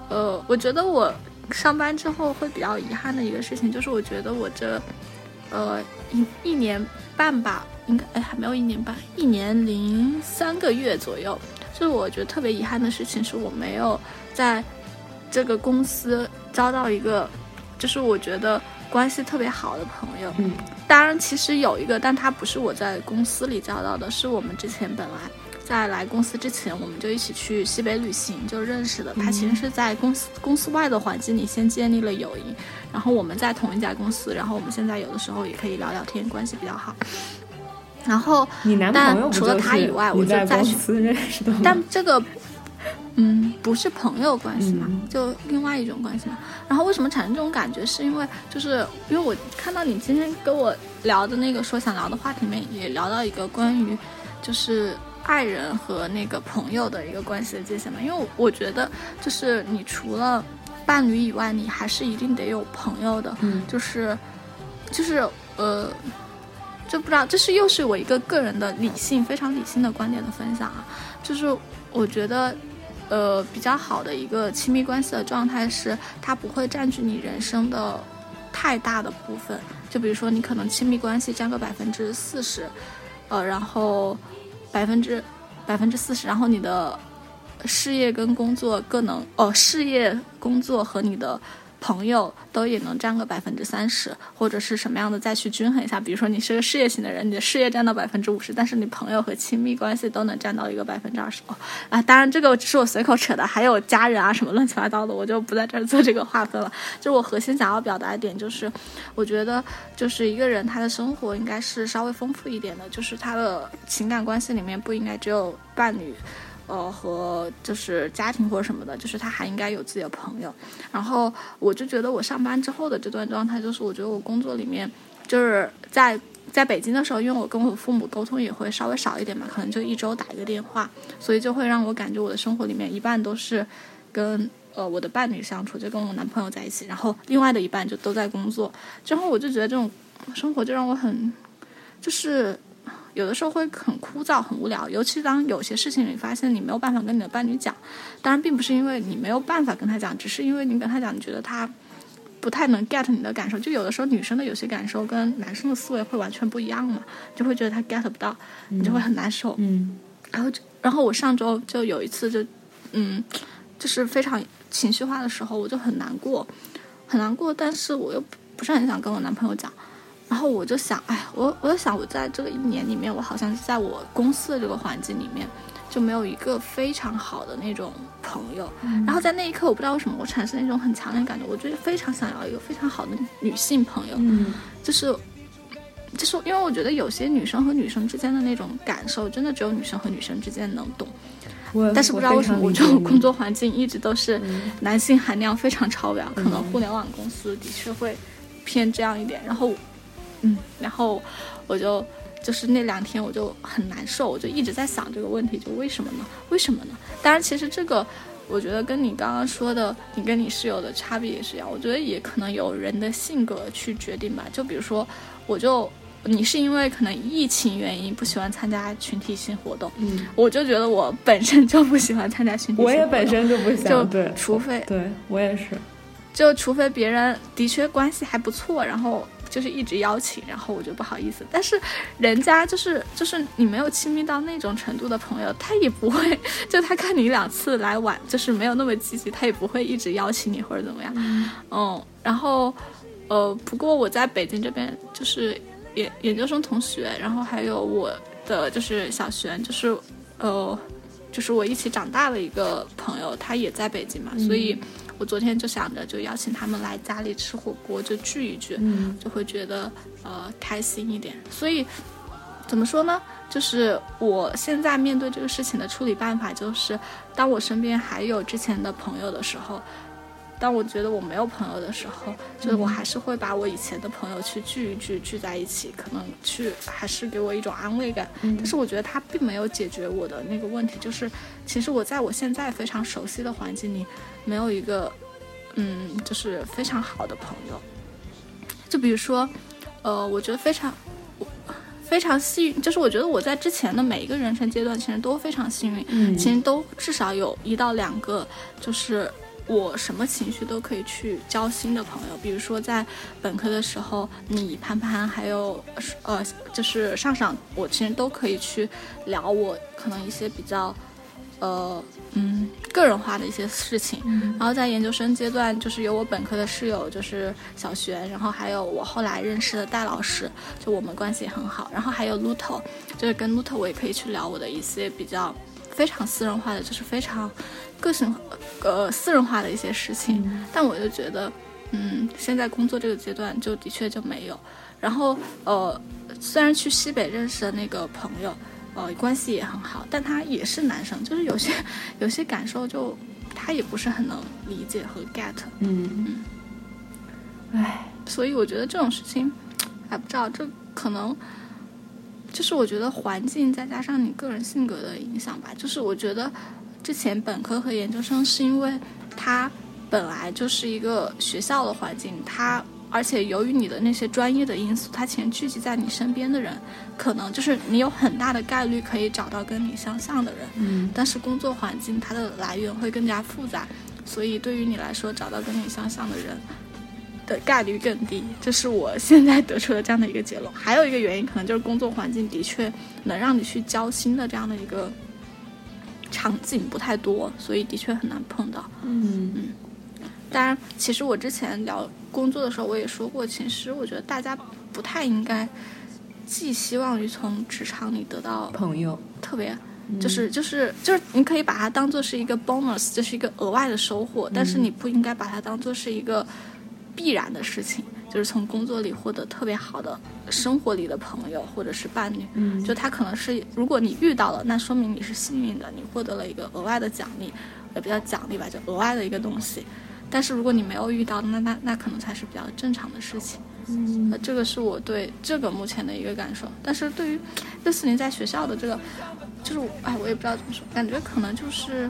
呃，我觉得我上班之后会比较遗憾的一个事情，就是我觉得我这，呃，一一年半吧，应该哎还没有一年半，一年零三个月左右。就是我觉得特别遗憾的事情，是我没有在这个公司交到一个，就是我觉得关系特别好的朋友。嗯，当然其实有一个，但他不是我在公司里交到的，是我们之前本来在来公司之前，我们就一起去西北旅行就认识的。他其实是在公司公司外的环境里先建立了友谊，然后我们在同一家公司，然后我们现在有的时候也可以聊聊天，关系比较好。然后，但除了他以外，我就再去。但这个，嗯，不是朋友关系嘛，就另外一种关系嘛。然后为什么产生这种感觉？是因为就是因为我看到你今天跟我聊的那个说想聊的话题里面，也聊到一个关于就是爱人和那个朋友的一个关系的界限嘛。因为我觉得就是你除了伴侣以外，你还是一定得有朋友的。嗯，就是就是呃。就不知道，这是又是我一个个人的理性、非常理性的观点的分享啊。就是我觉得，呃，比较好的一个亲密关系的状态是，它不会占据你人生的太大的部分。就比如说，你可能亲密关系占个百分之四十，呃，然后百分之百分之四十，然后你的事业跟工作各能哦，事业、工作和你的朋友都也能占个百分之三十，或者是什么样的再去均衡一下。比如说你是个事业型的人，你的事业占到百分之五十，但是你朋友和亲密关系都能占到一个百分之二十。哦，啊，当然这个只是我随口扯的，还有家人啊什么乱七八糟的，我就不在这儿做这个划分了。就我核心想要表达一点，就是我觉得就是一个人他的生活应该是稍微丰富一点的，就是他的情感关系里面不应该只有伴侣。呃，和就是家庭或者什么的，就是他还应该有自己的朋友。然后我就觉得我上班之后的这段状态，就是我觉得我工作里面就是在在北京的时候，因为我跟我父母沟通也会稍微少一点嘛，可能就一周打一个电话，所以就会让我感觉我的生活里面一半都是跟呃我的伴侣相处，就跟我男朋友在一起，然后另外的一半就都在工作。之后我就觉得这种生活就让我很就是。有的时候会很枯燥、很无聊，尤其当有些事情你发现你没有办法跟你的伴侣讲，当然并不是因为你没有办法跟他讲，只是因为你跟他讲，你觉得他不太能 get 你的感受。就有的时候女生的有些感受跟男生的思维会完全不一样嘛，就会觉得他 get 不到，你就会很难受。嗯，然后，然后我上周就有一次就，嗯，就是非常情绪化的时候，我就很难过，很难过，但是我又不是很想跟我男朋友讲。然后我就想，哎，我我就想，我在这个一年里面，我好像是在我公司的这个环境里面，就没有一个非常好的那种朋友。然后在那一刻，我不知道为什么，我产生了一种很强烈的感觉，我觉得非常想要一个非常好的女性朋友。嗯，就是，就是因为我觉得有些女生和女生之间的那种感受，真的只有女生和女生之间能懂。但是不知道为什么，我这种工作环境一直都是男性含量非常超标，可能互联网公司的确会偏这样一点。然后。嗯，然后我就就是那两天我就很难受，我就一直在想这个问题，就为什么呢？为什么呢？当然，其实这个我觉得跟你刚刚说的，你跟你室友的差别也是一样。我觉得也可能有人的性格去决定吧。就比如说，我就你是因为可能疫情原因不喜欢参加群体性活动，嗯，我就觉得我本身就不喜欢参加群体性活动，我也本身就不想，对，除非对我也是，就除非别人的确关系还不错，然后。就是一直邀请，然后我就不好意思。但是，人家就是就是你没有亲密到那种程度的朋友，他也不会 就他看你两次来晚，就是没有那么积极，他也不会一直邀请你或者怎么样。嗯，然后呃，不过我在北京这边就是研研究生同学，然后还有我的就是小璇，就是呃，就是我一起长大的一个朋友，他也在北京嘛，所以。我昨天就想着，就邀请他们来家里吃火锅，就聚一聚，就会觉得呃开心一点。所以怎么说呢？就是我现在面对这个事情的处理办法，就是当我身边还有之前的朋友的时候。当我觉得我没有朋友的时候，就是我还是会把我以前的朋友去聚一聚，聚在一起，可能去还是给我一种安慰感。但是我觉得他并没有解决我的那个问题，就是其实我在我现在非常熟悉的环境里，没有一个，嗯，就是非常好的朋友。就比如说，呃，我觉得非常，非常幸运，就是我觉得我在之前的每一个人生阶段，其实都非常幸运，其实都至少有一到两个，就是。我什么情绪都可以去交新的朋友，比如说在本科的时候，你潘潘还有呃，就是上上，我其实都可以去聊我可能一些比较呃嗯个人化的一些事情。然后在研究生阶段，就是有我本科的室友就是小璇，然后还有我后来认识的戴老师，就我们关系也很好。然后还有 Luto，就是跟 Luto 我也可以去聊我的一些比较非常私人化的，就是非常。个性，呃，私人化的一些事情，但我就觉得，嗯，现在工作这个阶段就的确就没有。然后，呃，虽然去西北认识的那个朋友，呃，关系也很好，但他也是男生，就是有些 有些感受就他也不是很能理解和 get。嗯嗯。唉，所以我觉得这种事情，还不知道，这可能就是我觉得环境再加上你个人性格的影响吧。就是我觉得。之前本科和研究生是因为它本来就是一个学校的环境，它而且由于你的那些专业的因素，它前聚集在你身边的人，可能就是你有很大的概率可以找到跟你相像的人。嗯。但是工作环境它的来源会更加复杂，所以对于你来说找到跟你相像的人的概率更低。这是我现在得出的这样的一个结论。还有一个原因可能就是工作环境的确能让你去交心的这样的一个。场景不太多，所以的确很难碰到。嗯嗯，当然，其实我之前聊工作的时候，我也说过，其实我觉得大家不太应该寄希望于从职场里得到朋友，特别，就是就是就是，你可以把它当做是一个 bonus，就是一个额外的收获，但是你不应该把它当做是一个必然的事情，就是从工作里获得特别好的生活里的朋友或者是伴侣，嗯就他可能是如果你遇到了，那说明你是幸运的，你获得了一个额外的奖励，也不叫奖励吧，就额外的一个东西。但是如果你没有遇到，那那那可能才是比较正常的事情。嗯呃，这个是我对这个目前的一个感受。但是对于六四零在学校的这个，就是我哎，我也不知道怎么说，感觉可能就是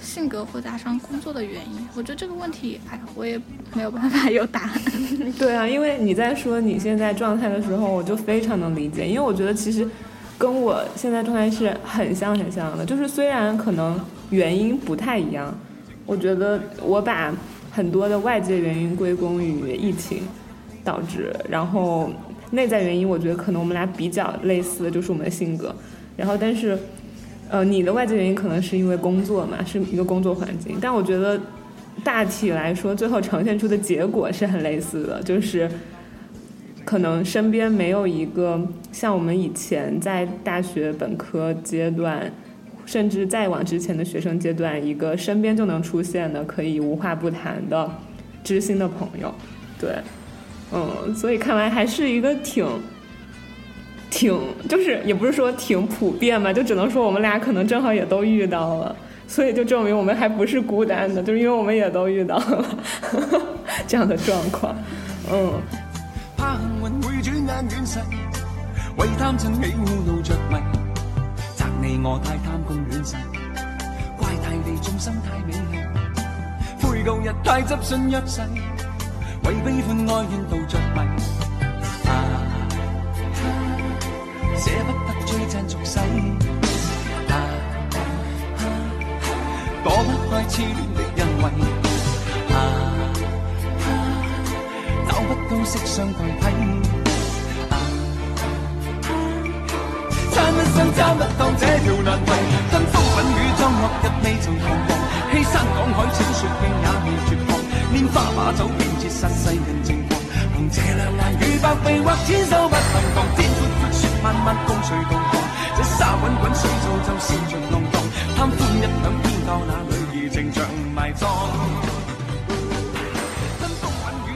性格或加上工作的原因。我觉得这个问题，哎，我也没有办法有答案。对啊，因为你在说你现在状态的时候，我就非常能理解，因为我觉得其实跟我现在状态是很像很像的，就是虽然可能原因不太一样，我觉得我把很多的外界原因归功于疫情导致，然后内在原因，我觉得可能我们俩比较类似的就是我们的性格，然后但是。呃，你的外界原因可能是因为工作嘛，是一个工作环境，但我觉得大体来说，最后呈现出的结果是很类似的，就是可能身边没有一个像我们以前在大学本科阶段，甚至再往之前的学生阶段，一个身边就能出现的可以无话不谈的知心的朋友，对，嗯，所以看来还是一个挺。挺就是也不是说挺普遍嘛，就只能说我们俩可能正好也都遇到了，所以就证明我们还不是孤单的，就是因为我们也都遇到了 这样的状况，嗯。怕幸运會轉眼遠逝，為貪嗔喜惡怒着迷，責你我太貪功戀勢，怪大地眾生太美麗，悔舊日太執信約誓，為悲歡哀怨妒着迷。捨不得追讚俗世，啊啊躲不开痴恋的欣慰，啊啊找不到色相代替，啊啊撐不想找不到這條難題，跟風品與裝落日未曾彷徨，欺山赶海小說徑也未绝望，拈花把酒偏折殺世人情狂，憑這兩眼與百臂或千手不能防，天闊闊雪漫漫共隨同航，這沙滾滾水造就笑盡浪蕩，貪歡一晌偏教那女兒情長埋葬。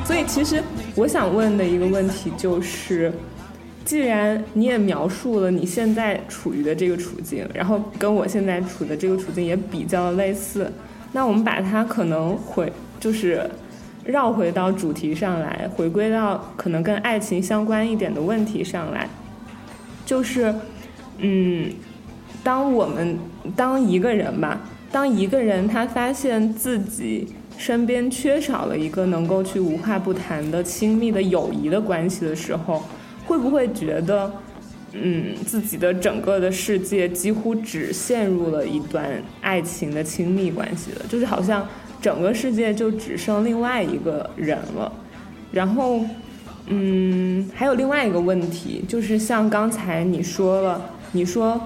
所以其實我想問的一個問題就是，既然你也描述了你現在處於的這個處境，然後跟我現在處的這個處境也比較類似，那我們把它可能回就是绕回到主题上来，回归到可能跟爱情相关一点的问题上来，就是，嗯，当我们当一个人吧，当一个人他发现自己。身边缺少了一个能够去无话不谈的亲密的友谊的关系的时候，会不会觉得，嗯，自己的整个的世界几乎只陷入了一段爱情的亲密关系了，就是好像整个世界就只剩另外一个人了。然后，嗯，还有另外一个问题，就是像刚才你说了，你说。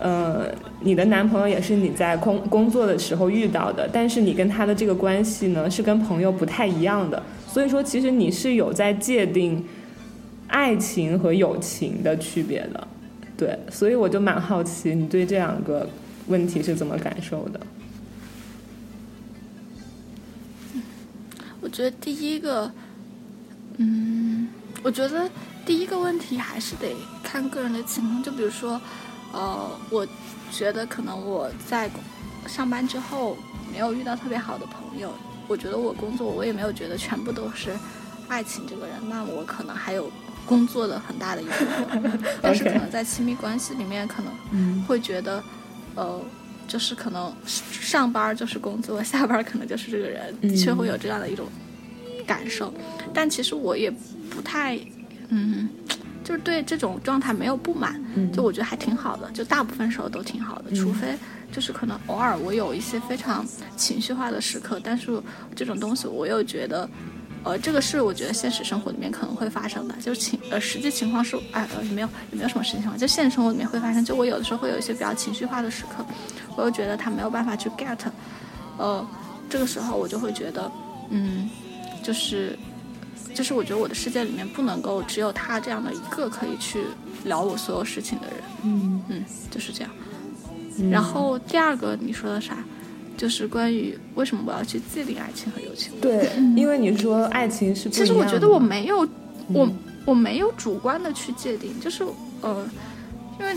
呃，你的男朋友也是你在工工作的时候遇到的，但是你跟他的这个关系呢，是跟朋友不太一样的。所以说，其实你是有在界定爱情和友情的区别的。对，所以我就蛮好奇，你对这两个问题是怎么感受的？我觉得第一个，嗯，我觉得第一个问题还是得看个人的情况，就比如说。呃，我觉得可能我在上班之后没有遇到特别好的朋友。我觉得我工作我也没有觉得全部都是爱情这个人，那我可能还有工作的很大的一部分。但是可能在亲密关系里面，可能会觉得，呃，就是可能上班就是工作，下班可能就是这个人，的确会有这样的一种感受。但其实我也不太，嗯。就是对这种状态没有不满，就我觉得还挺好的，就大部分时候都挺好的，除非就是可能偶尔我有一些非常情绪化的时刻，但是这种东西我又觉得，呃，这个是我觉得现实生活里面可能会发生的，就是情呃实际情况是哎呃也没有也没有什么实际情况，就现实生活里面会发生，就我有的时候会有一些比较情绪化的时刻，我又觉得他没有办法去 get，呃，这个时候我就会觉得，嗯，就是就是我觉得我的世界里面不能够只有他这样的一个可以去聊我所有事情的人，嗯嗯，就是这样。然后第二个你说的啥？就是关于为什么我要去界定爱情和友情？对，因为你说爱情是其实我觉得我没有，我嗯。我没有主观的去界定，就是呃，因为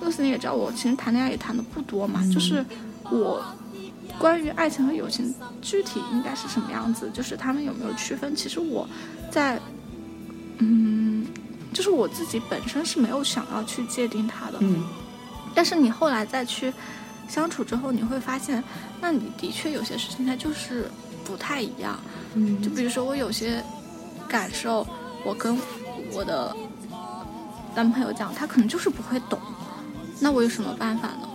露丝你也知道，我其实谈恋爱也谈的不多嘛，就是我关于爱情和友情具体应该是什么样子，就是他们有没有区分，其实我在嗯，就是我自己本身是没有想要去界定它的，嗯。但是你后来再去相处之后，你会发现，那你的确有些事情它就是不太一样。嗯就比如说我有些感受，我跟我的男朋友讲，他可能就是不会懂，那我有什么办法呢？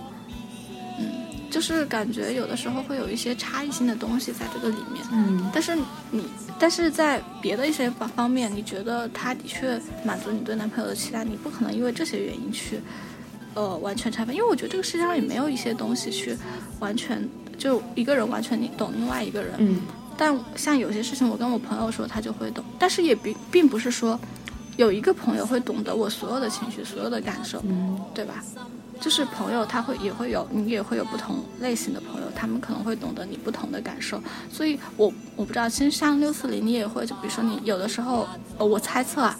嗯，就是感觉有的时候会有一些差异性的东西在这个里面。嗯但是你，但是在别的一些方方面，你觉得他的确满足你对男朋友的期待，你不可能因为这些原因去，呃，完全拆分。因为我觉得这个世界上也没有一些东西去完全就一个人完全你懂另外一个人。嗯但像有些事情，我跟我朋友说，他就会懂。但是也并并不是说有一个朋友会懂得我所有的情绪、所有的感受，嗯对吧？就是朋友，他会也会有，你也会有不同类型的朋友，他们可能会懂得你不同的感受。所以我我不知道，其实像六四零，你也会，就比如说你有的时候，呃，我猜测啊，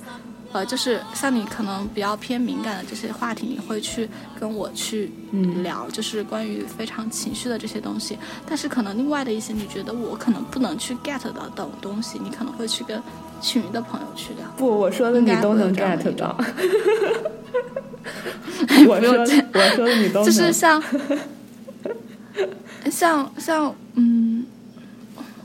呃，就是像你可能比较偏敏感的这些话题，你会去跟我去嗯聊，就是关于非常情绪的这些东西。但是可能另外的一些，你觉得我可能不能去 get 到的东西，你可能会去跟群里的朋友去聊。不，我说的你都能 get 到。我说的我说的你都能，就是像像像嗯，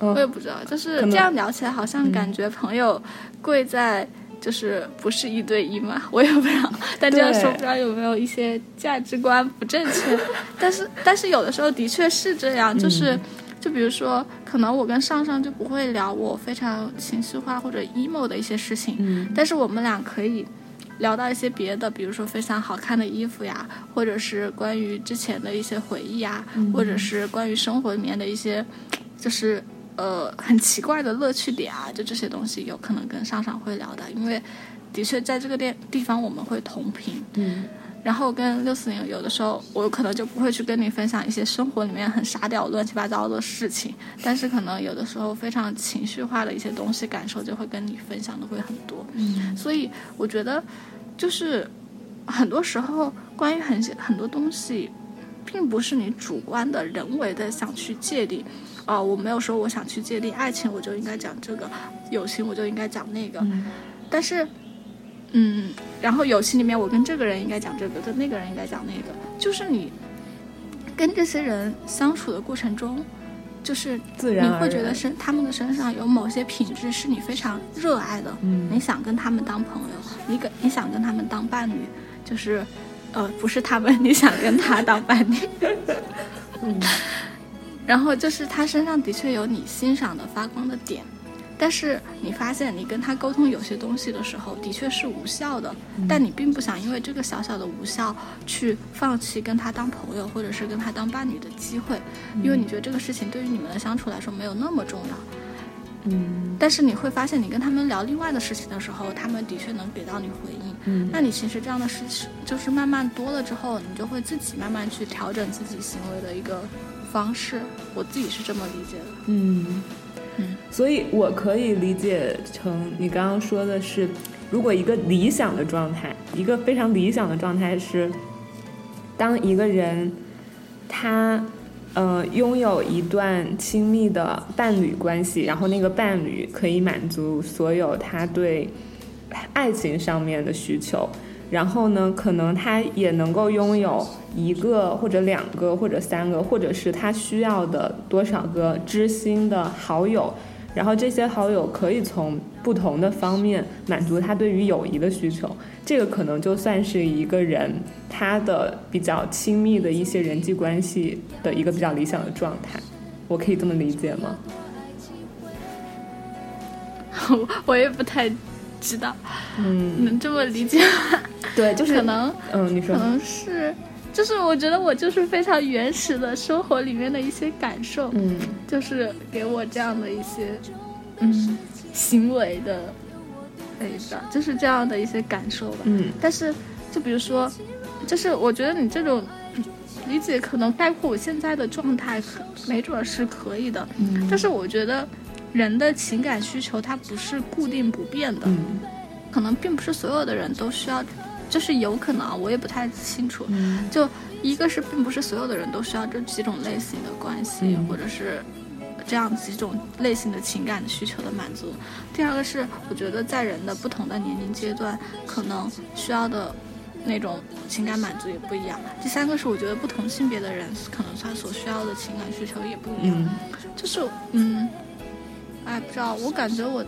嗯我也不知道，就是这样聊起来，好像感觉朋友贵在就是不是一对一嘛，我也不知道，但这样说不知道有没有一些价值观不正确，但是但是有的时候的确是这样，就是。嗯就比如说，可能我跟上上就不会聊我非常情绪化或者 emo 的一些事情，嗯。但是我们俩可以聊到一些别的，比如说非常好看的衣服呀，或者是关于之前的一些回忆呀，或者是关于生活里面的一些，就是呃很奇怪的乐趣点啊，就这些东西有可能跟上上会聊的，因为的确在这个地地方我们会同频。嗯然后跟六四零有的时候，我可能就不会去跟你分享一些生活里面很沙雕、乱七八糟的事情，但是可能有的时候非常情绪化的一些东西感受，就会跟你分享的会很多。嗯所以我觉得，就是很多时候关于很很多东西，并不是你主观的人为的想去界定。啊、我没有说我想去界定爱情，我就应该讲这个；友情我就应该讲那个。嗯但是，嗯，然后友情里面我跟这个人应该讲这个，跟那个人应该讲那个，就是你跟这些人相处的过程中，就是自然你会觉得身他们的身上有某些品质是你非常热爱的，嗯你想跟他们当朋友，你跟你想跟他们当伴侣，就是，呃，不是他们，你想跟他当伴侣，嗯 然后就是他身上的确有你欣赏的发光的点，但是你发现你跟他沟通有些东西的时候，的确是无效的，但你并不想因为这个小小的无效去放弃跟他当朋友或者是跟他当伴侣的机会，因为你觉得这个事情对于你们的相处来说没有那么重要。嗯但是你会发现，你跟他们聊另外的事情的时候，他们的确能给到你回应。嗯那你其实这样的事情，就是慢慢多了之后，你就会自己慢慢去调整自己行为的一个方式。我自己是这么理解的。嗯嗯，所以我可以理解成你刚刚说的是，如果一个理想的状态，一个非常理想的状态是，当一个人他呃拥有一段亲密的伴侣关系，然后那个伴侣可以满足所有他对爱情上面的需求。然后呢，可能他也能够拥有一个或者两个或者三个，或者是他需要的多少个知心的好友。然后这些好友可以从不同的方面满足他对于友谊的需求。这个可能就算是一个人他的比较亲密的一些人际关系的一个比较理想的状态。我可以这么理解吗？我 我也不太知道嗯，能这么理解吗，对，就是可能嗯，你说可能是就是我觉得我就是非常原始的生活里面的一些感受，嗯就是给我这样的一些嗯行为的，哎，就是这样的一些感受吧。嗯但是，就比如说，就是我觉得你这种理解可能概括我现在的状态，可没准是可以的。嗯但是我觉得人的情感需求它不是固定不变的，嗯可能并不是所有的人都需要，就是有可能啊，我也不太清楚。嗯就一个是，并不是所有的人都需要这几种类型的关系，嗯或者是这样几种类型的情感的需求的满足。第二个是，我觉得在人的不同的年龄阶段，可能需要的那种情感满足也不一样。第三个是，我觉得不同性别的人，可能他所需要的情感需求也不一样。嗯就是嗯，哎，不知道，我感觉我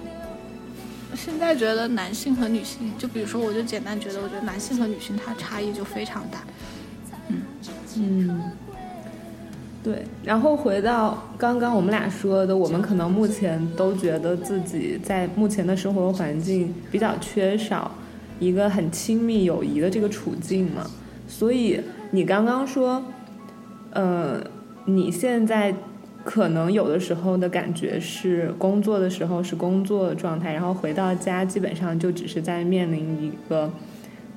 现在觉得男性和女性，就比如说，我就简单觉得，我觉得男性和女性它差异就非常大。嗯，对。然后回到刚刚我们俩说的，我们可能目前都觉得自己在目前的生活环境比较缺少一个很亲密友谊的这个处境嘛。所以你刚刚说，呃，你现在可能有的时候的感觉是工作的时候是工作状态，然后回到家基本上就只是在面临一个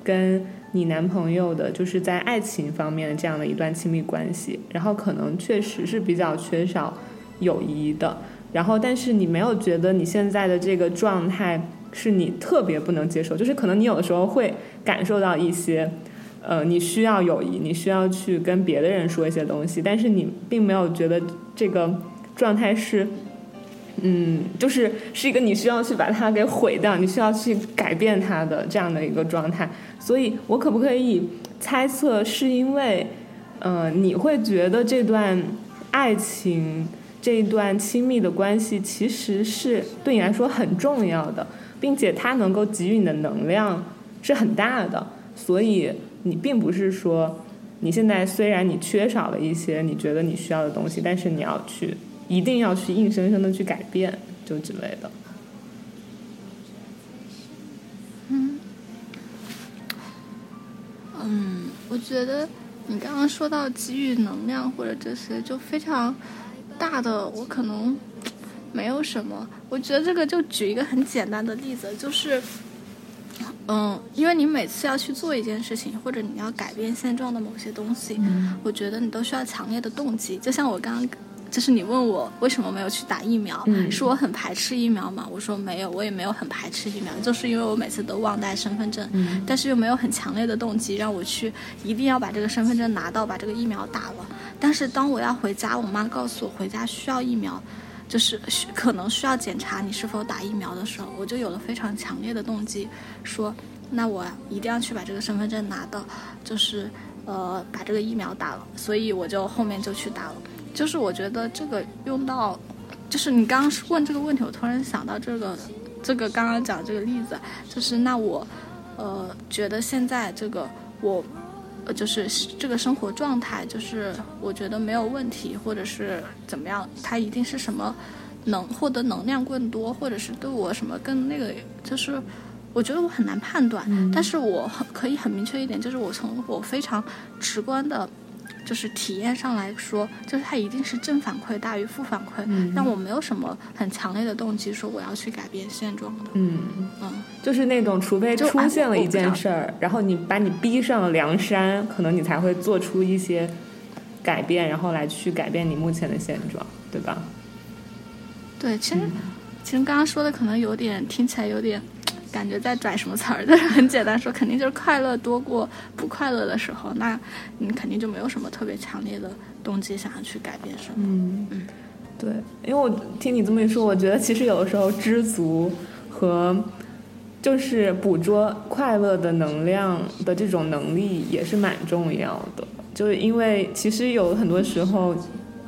跟你男朋友的，就是在爱情方面的这样的一段亲密关系，然后可能确实是比较缺少友谊的，然后但是你没有觉得你现在的这个状态是你特别不能接受，就是可能你有的时候会感受到一些。呃，你需要友谊，你需要去跟别的人说一些东西，但是你并没有觉得这个状态是，嗯，就是是一个你需要去把它给毁掉，你需要去改变它的这样的一个状态。所以我可不可以猜测，是因为，呃，你会觉得这段爱情、这一段亲密的关系其实是对你来说很重要的，并且它能够给予你的能量是很大的，所以。你并不是说，你现在虽然你缺少了一些你觉得你需要的东西，但是你要去，一定要去硬生生的去改变，就之类的。嗯，嗯，我觉得你刚刚说到给予能量或者这些，就非常大的，我可能没有什么。我觉得这个就举一个很简单的例子，就是。嗯，因为你每次要去做一件事情，或者你要改变现状的某些东西，嗯、我觉得你都需要强烈的动机。就像我刚刚，就是你问我为什么没有去打疫苗，嗯、是我很排斥疫苗吗？我说没有，我也没有很排斥疫苗，就是因为我每次都忘带身份证，嗯、但是又没有很强烈的动机让我去一定要把这个身份证拿到，把这个疫苗打了。但是当我要回家，我妈告诉我回家需要疫苗。就是需可能需要检查你是否打疫苗的时候，我就有了非常强烈的动机，说那我一定要去把这个身份证拿到，就是呃把这个疫苗打了，所以我就后面就去打了。就是我觉得这个用到，就是你刚刚问这个问题，我突然想到这个这个刚刚讲这个例子，就是那我呃觉得现在这个我。呃，就是这个生活状态，就是我觉得没有问题，或者是怎么样，它一定是什么能获得能量更多，或者是对我什么更那个，就是我觉得我很难判断，嗯、但是我很可以很明确一点，就是我从我非常直观的，就是体验上来说，就是它一定是正反馈大于负反馈，嗯、让我没有什么很强烈的动机说我要去改变现状的，嗯嗯。就是那种，除非出现了一件事儿，然后你把你逼上了梁山，可能你才会做出一些改变，然后来去改变你目前的现状，对吧？对，其实、嗯、其实刚刚说的可能有点听起来有点感觉在拽什么词儿，但是很简单说，肯定就是快乐多过不快乐的时候，那你肯定就没有什么特别强烈的动机想要去改变什么。嗯嗯，对，因为我听你这么一说，我觉得其实有的时候知足和。就是捕捉快乐的能量的这种能力也是蛮重要的，就是因为其实有很多时候，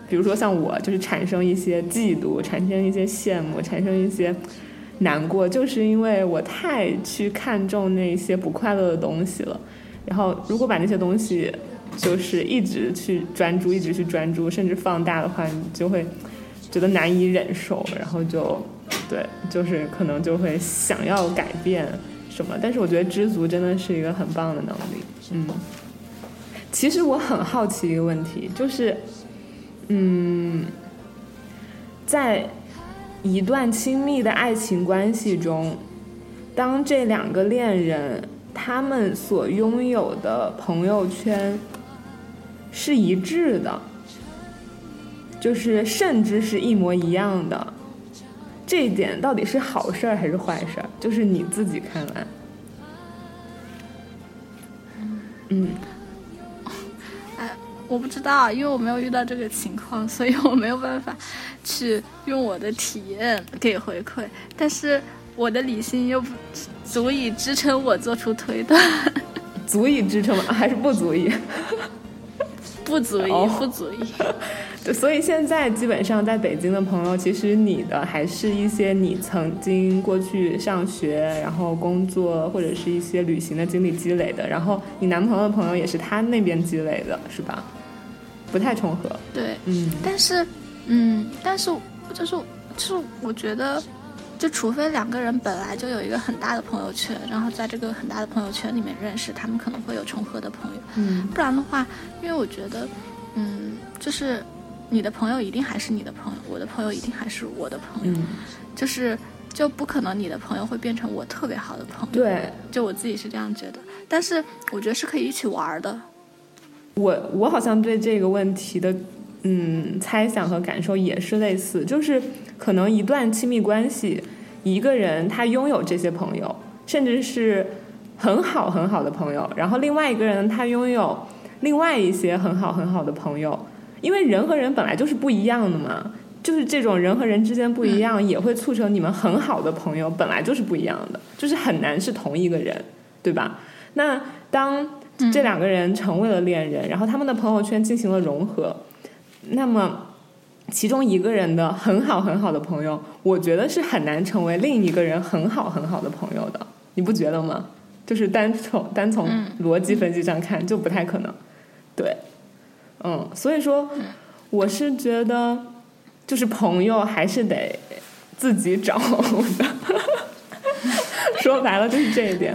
比如说像我，就是产生一些嫉妒，产生一些羡慕，产生一些难过，就是因为我太去看重那些不快乐的东西了。然后如果把那些东西就是一直去专注，一直去专注，甚至放大的话，你就会觉得难以忍受，然后就。对，就是可能就会想要改变什么，但是我觉得知足真的是一个很棒的能力。嗯，其实我很好奇一个问题，就是，嗯，在一段亲密的爱情关系中，当这两个恋人他们所拥有的朋友圈是一致的，就是甚至是一模一样的，这一点到底是好事儿还是坏事儿？就是你自己看来。嗯，我不知道，因为我没有遇到这个情况，所以我没有办法去用我的体验给回馈。但是我的理性又不足以支撑我做出推断，足以支撑吗？还是不足以？不足以，哦不足以。对，所以现在基本上在北京的朋友，其实你的还是一些你曾经过去上学，然后工作或者是一些旅行的经历积累的，然后你男朋友的朋友也是他那边积累的，是吧？不太重合。对，嗯但是，嗯，但是就是就是我觉得，就除非两个人本来就有一个很大的朋友圈，然后在这个很大的朋友圈里面认识，他们可能会有重合的朋友。嗯不然的话，因为我觉得，嗯，就是你的朋友一定还是你的朋友，我的朋友一定还是我的朋友，嗯，就是就不可能你的朋友会变成我特别好的朋友。对就我自己是这样觉得，但是我觉得是可以一起玩的。我我好像对这个问题的嗯猜想和感受也是类似，就是可能一段亲密关系，一个人他拥有这些朋友，甚至是很好很好的朋友，然后另外一个人他拥有另外一些很好很好的朋友，因为人和人本来就是不一样的嘛。就是这种人和人之间不一样，也会促成你们很好的朋友本来就是不一样的，就是很难是同一个人，对吧？那当这两个人成为了恋人，然后他们的朋友圈进行了融合，那么其中一个人的很好很好的朋友，我觉得是很难成为另一个人很好很好的朋友的，你不觉得吗？就是单从单从逻辑分析上看，就不太可能。对，嗯，所以说我是觉得，就是朋友还是得自己找的。说白了就是这一点。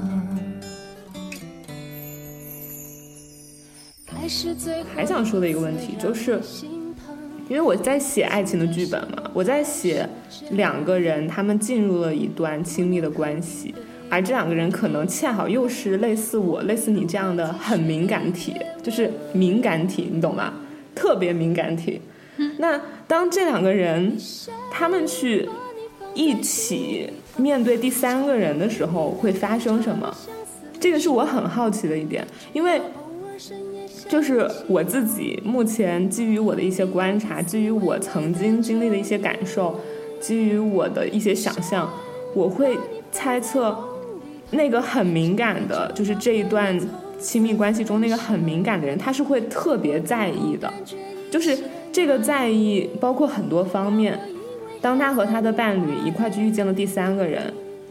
还想说的一个问题就是因为我在写爱情的剧本嘛，我在写两个人他们进入了一段亲密的关系，而这两个人可能恰好又是类似我、类似你这样的很敏感体，就是敏感体，你懂吗？特别敏感体。那当这两个人他们去一起面对第三个人的时候，会发生什么？这个是我很好奇的一点，因为就是我自己目前基于我的一些观察，基于我曾经经历的一些感受，基于我的一些想象，我会猜测，那个很敏感的，就是这一段亲密关系中那个很敏感的人，他是会特别在意的，就是这个在意包括很多方面。当他和他的伴侣一块去遇见了第三个人，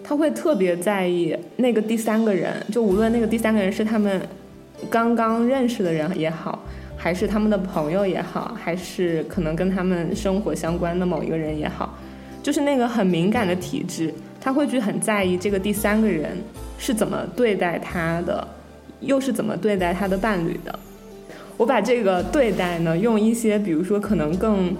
他会特别在意那个第三个人，就无论那个第三个人是他们刚刚认识的人也好，还是他们的朋友也好，还是可能跟他们生活相关的某一个人也好，就是那个很敏感的体质，他会去很在意这个第三个人是怎么对待他的，又是怎么对待他的伴侣的。我把这个对待呢，用一些比如说可能更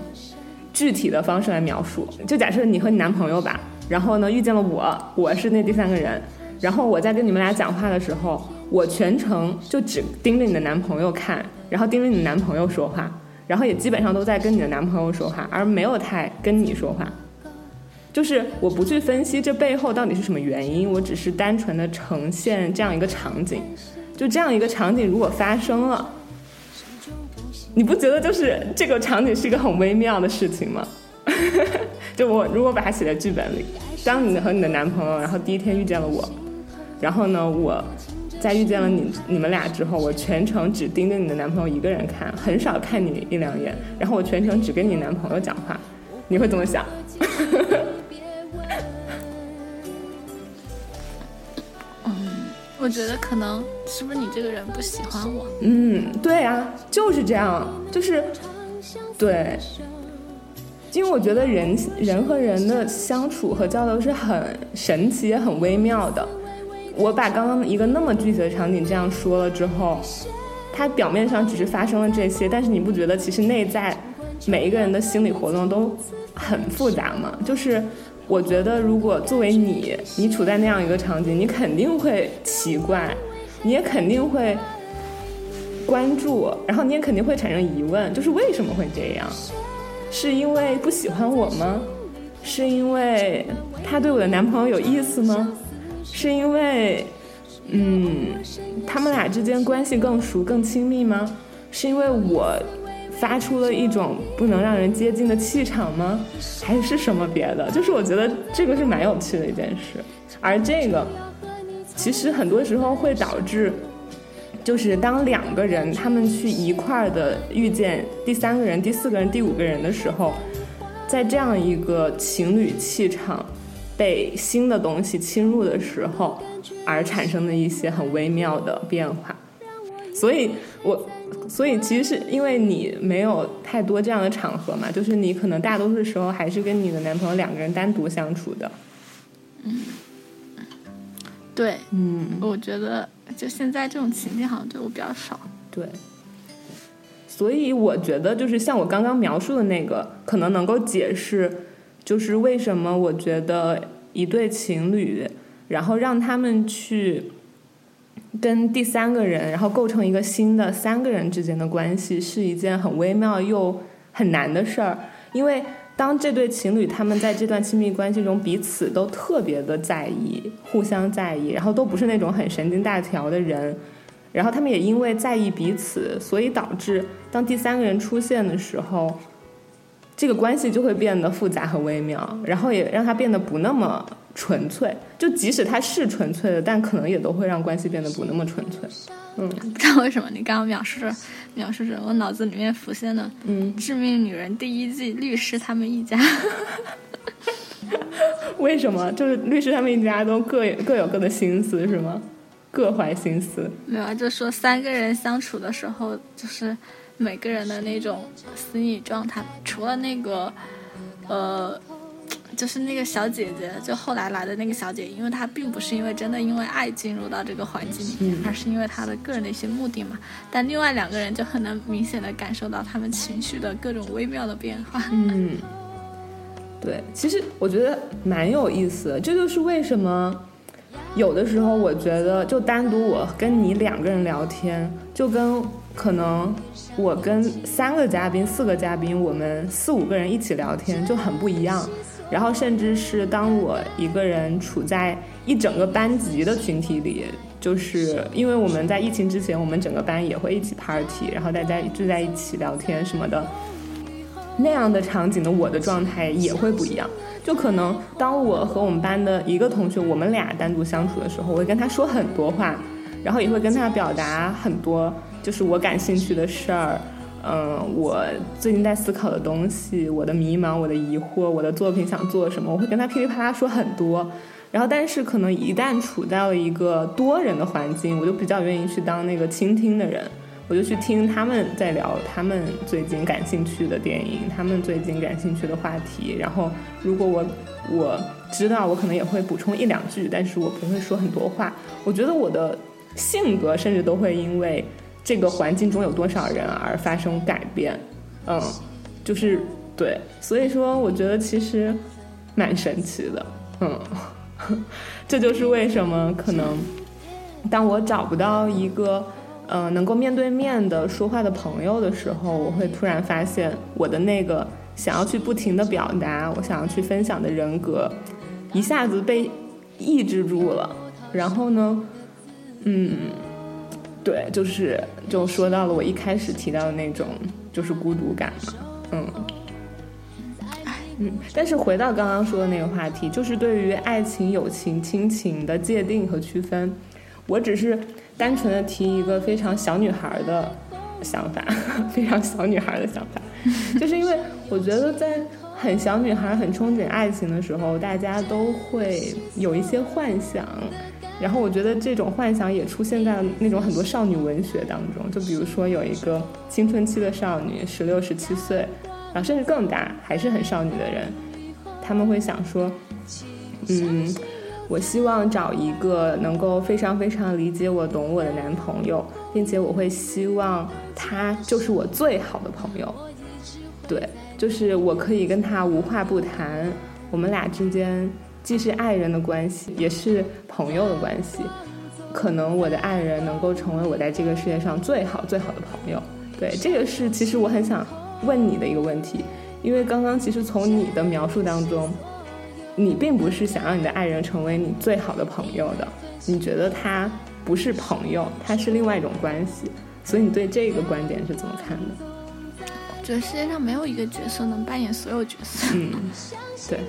具体的方式来描述。就假设你和你男朋友吧，然后呢遇见了我，我是那第三个人，然后我在跟你们俩讲话的时候，我全程就只盯着你的男朋友看，然后盯着你的男朋友说话，然后也基本上都在跟你的男朋友说话，而没有太跟你说话。就是我不去分析这背后到底是什么原因，我只是单纯的呈现这样一个场景。就这样一个场景如果发生了，你不觉得就是这个场景是一个很微妙的事情吗？就我如果把它写在剧本里，当你和你的男朋友，然后第一天遇见了我，然后呢，我在遇见了你你们俩之后，我全程只盯着你的男朋友一个人看，很少看你一两眼，然后我全程只跟你男朋友讲话，你会怎么想？我觉得可能是不是你这个人不喜欢我？嗯，对啊，就是这样，就是对，因为我觉得人人和人的相处和交流是很神奇也很微妙的。我把刚刚一个那么具体的场景这样说了之后，它表面上只是发生了这些，但是你不觉得其实内在每一个人的心理活动都很复杂吗？就是。我觉得，如果作为你，你处在那样一个场景，你肯定会奇怪，你也肯定会关注，然后你也肯定会产生疑问，就是为什么会这样？是因为不喜欢我吗？是因为他对我的男朋友有意思吗？是因为，嗯，他们俩之间关系更熟、更亲密吗？是因为我？发出了一种不能让人接近的气场吗？还是什么别的？就是我觉得这个是蛮有趣的一件事，而这个其实很多时候会导致，就是当两个人他们去一块儿的遇见第三个人、第四个人、第五个人的时候，在这样一个情侣气场被新的东西侵入的时候，而产生的一些很微妙的变化。所以，我。所以其实是因为你没有太多这样的场合嘛，就是你可能大多数时候还是跟你的男朋友两个人单独相处的。嗯，对，嗯，我觉得就现在这种情境好像对我比较少。对，所以我觉得就是像我刚刚描述的那个，可能能够解释，就是为什么我觉得一对情侣，然后让他们去。跟第三个人，然后构成一个新的三个人之间的关系，是一件很微妙又很难的事儿。因为当这对情侣他们在这段亲密关系中彼此都特别的在意，互相在意，然后都不是那种很神经大条的人，然后他们也因为在意彼此，所以导致当第三个人出现的时候，这个关系就会变得复杂和微妙，然后也让它变得不那么。纯粹，就即使它是纯粹的，但可能也都会让关系变得不那么纯粹。嗯，不知道为什么你刚刚描述着描述着，我脑子里面浮现的，嗯，《致命女人》第一季律师他们一家。为什么？就是律师他们一家都各各有各的心思是吗？各怀心思？没有啊，就说三个人相处的时候，就是每个人的那种心理状态，除了那个，呃。就是那个小姐姐，就后来来的那个小姐，因为她并不是因为真的因为爱进入到这个环境里面，而是因为她的个人的一些目的嘛。但另外两个人就很能明显的感受到他们情绪的各种微妙的变化。嗯，对，其实我觉得蛮有意思的，这就是为什么有的时候我觉得就单独我跟你两个人聊天，就跟可能我跟三个嘉宾、四个嘉宾，我们四五个人一起聊天就很不一样。然后，甚至是当我一个人处在一整个班级的群体里，就是因为我们在疫情之前，我们整个班也会一起 party，然后大家聚在一起聊天什么的，那样的场景的我的状态也会不一样。就可能当我和我们班的一个同学，我们俩单独相处的时候，我会跟他说很多话，然后也会跟他表达很多，就是我感兴趣的事儿。嗯，我最近在思考的东西，我的迷茫，我的疑惑，我的作品想做什么，我会跟他噼里啪啦说很多。然后，但是可能一旦处在了一个多人的环境，我就比较愿意去当那个倾听的人，我就去听他们在聊他们最近感兴趣的电影，他们最近感兴趣的话题。然后，如果我我知道，我可能也会补充一两句，但是我不会说很多话。我觉得我的性格甚至都会因为。这个环境中有多少人而发生改变？嗯，就是对，所以说我觉得其实蛮神奇的。嗯，这就是为什么可能当我找不到一个嗯能够面对面的说话的朋友的时候，我会突然发现我的那个想要去不停的表达，我想要去分享的人格一下子被抑制住了。然后呢，嗯。对，就是就说到了我一开始提到的那种，就是孤独感嘛，嗯，嗯，但是回到刚刚说的那个话题，就是对于爱情、友情、亲情的界定和区分，我只是单纯的提一个非常小女孩的想法，非常小女孩的想法，就是因为我觉得在很小女孩很憧憬爱情的时候，大家都会有一些幻想。然后我觉得这种幻想也出现在那种很多少女文学当中，就比如说有一个青春期的少女，十六、十七岁，然后甚至更大，还是很少女的人，他们会想说，嗯，我希望找一个能够非常非常理解我、懂我的男朋友，并且我会希望他就是我最好的朋友，对，就是我可以跟他无话不谈，我们俩之间。既是爱人的关系，也是朋友的关系。可能我的爱人能够成为我在这个世界上最好最好的朋友。对，这个是其实我很想问你的一个问题，因为刚刚其实从你的描述当中，你并不是想让你的爱人成为你最好的朋友的，你觉得他不是朋友，他是另外一种关系。所以你对这个观点是怎么看的？我觉得世界上没有一个角色能扮演所有角色。嗯，对。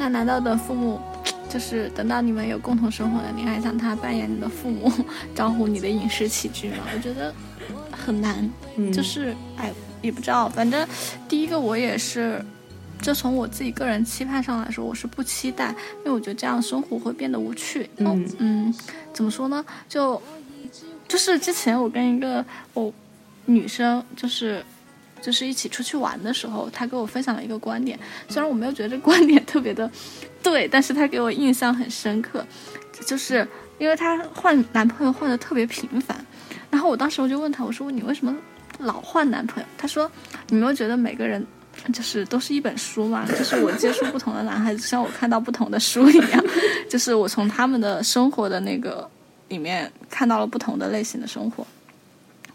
那难道等父母，就是等到你们有共同生活了，你还想他扮演你的父母，招呼你的饮食起居吗？我觉得很难。就是哎，也不知道。反正第一个我也是，就从我自己个人期盼上来说，我是不期待，因为我觉得这样生活会变得无趣。嗯嗯，怎么说呢？就就是之前我跟一个我女生就是。就是一起出去玩的时候，他给我分享了一个观点，虽然我没有觉得这观点特别的对，但是他给我印象很深刻，就是因为他换男朋友换的特别频繁，然后我当时我就问他，我说你为什么老换男朋友？他说你没有觉得每个人就是都是一本书吗？就是我接触不同的男孩子，像我看到不同的书一样，就是我从他们的生活的那个里面看到了不同的类型的生活，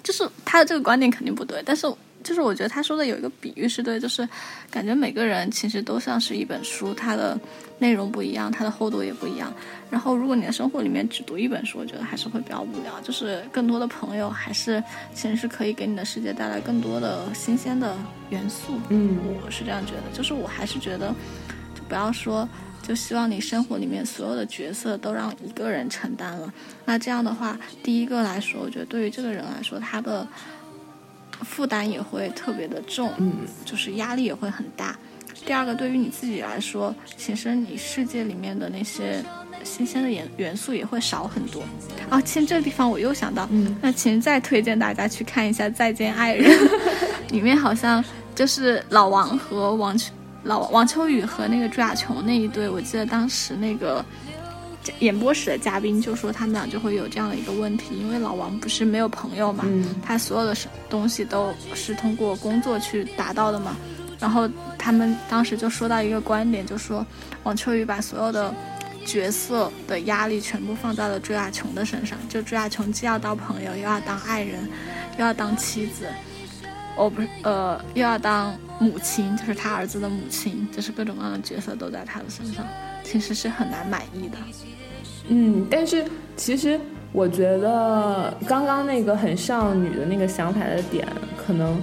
就是他的这个观点肯定不对，但是。就是我觉得他说的有一个比喻是对，就是感觉每个人其实都像是一本书，它的内容不一样，它的厚度也不一样。然后如果你的生活里面只读一本书，我觉得还是会比较无聊。就是更多的朋友还是其实是可以给你的世界带来更多的新鲜的元素。嗯，我是这样觉得。就是我还是觉得，就不要说，就希望你生活里面所有的角色都让一个人承担了。那这样的话，第一个来说，我觉得对于这个人来说，他的。负担也会特别的重，嗯，就是压力也会很大。第二个，对于你自己来说，其实你世界里面的那些新鲜的元元素也会少很多。啊，其实这个地方我又想到，嗯，那其实再推荐大家去看一下《再见爱人》，里面好像就是老王和王秋老王秋雨和那个朱亚琼那一对，我记得当时那个。演播室的嘉宾就说他们俩就会有这样的一个问题，因为老王不是没有朋友嘛，他所有的东西都是通过工作去达到的嘛。然后他们当时就说到一个观点，就说王秋雨把所有的角色的压力全部放在了朱亚琼的身上，就朱亚琼既要当朋友，又要当爱人，又要当妻子，哦不是，呃，又要当母亲，就是他儿子的母亲，就是各种各样的角色都在他的身上，其实是很难满意的。嗯，但是其实我觉得刚刚那个很少女的那个想法的点，可能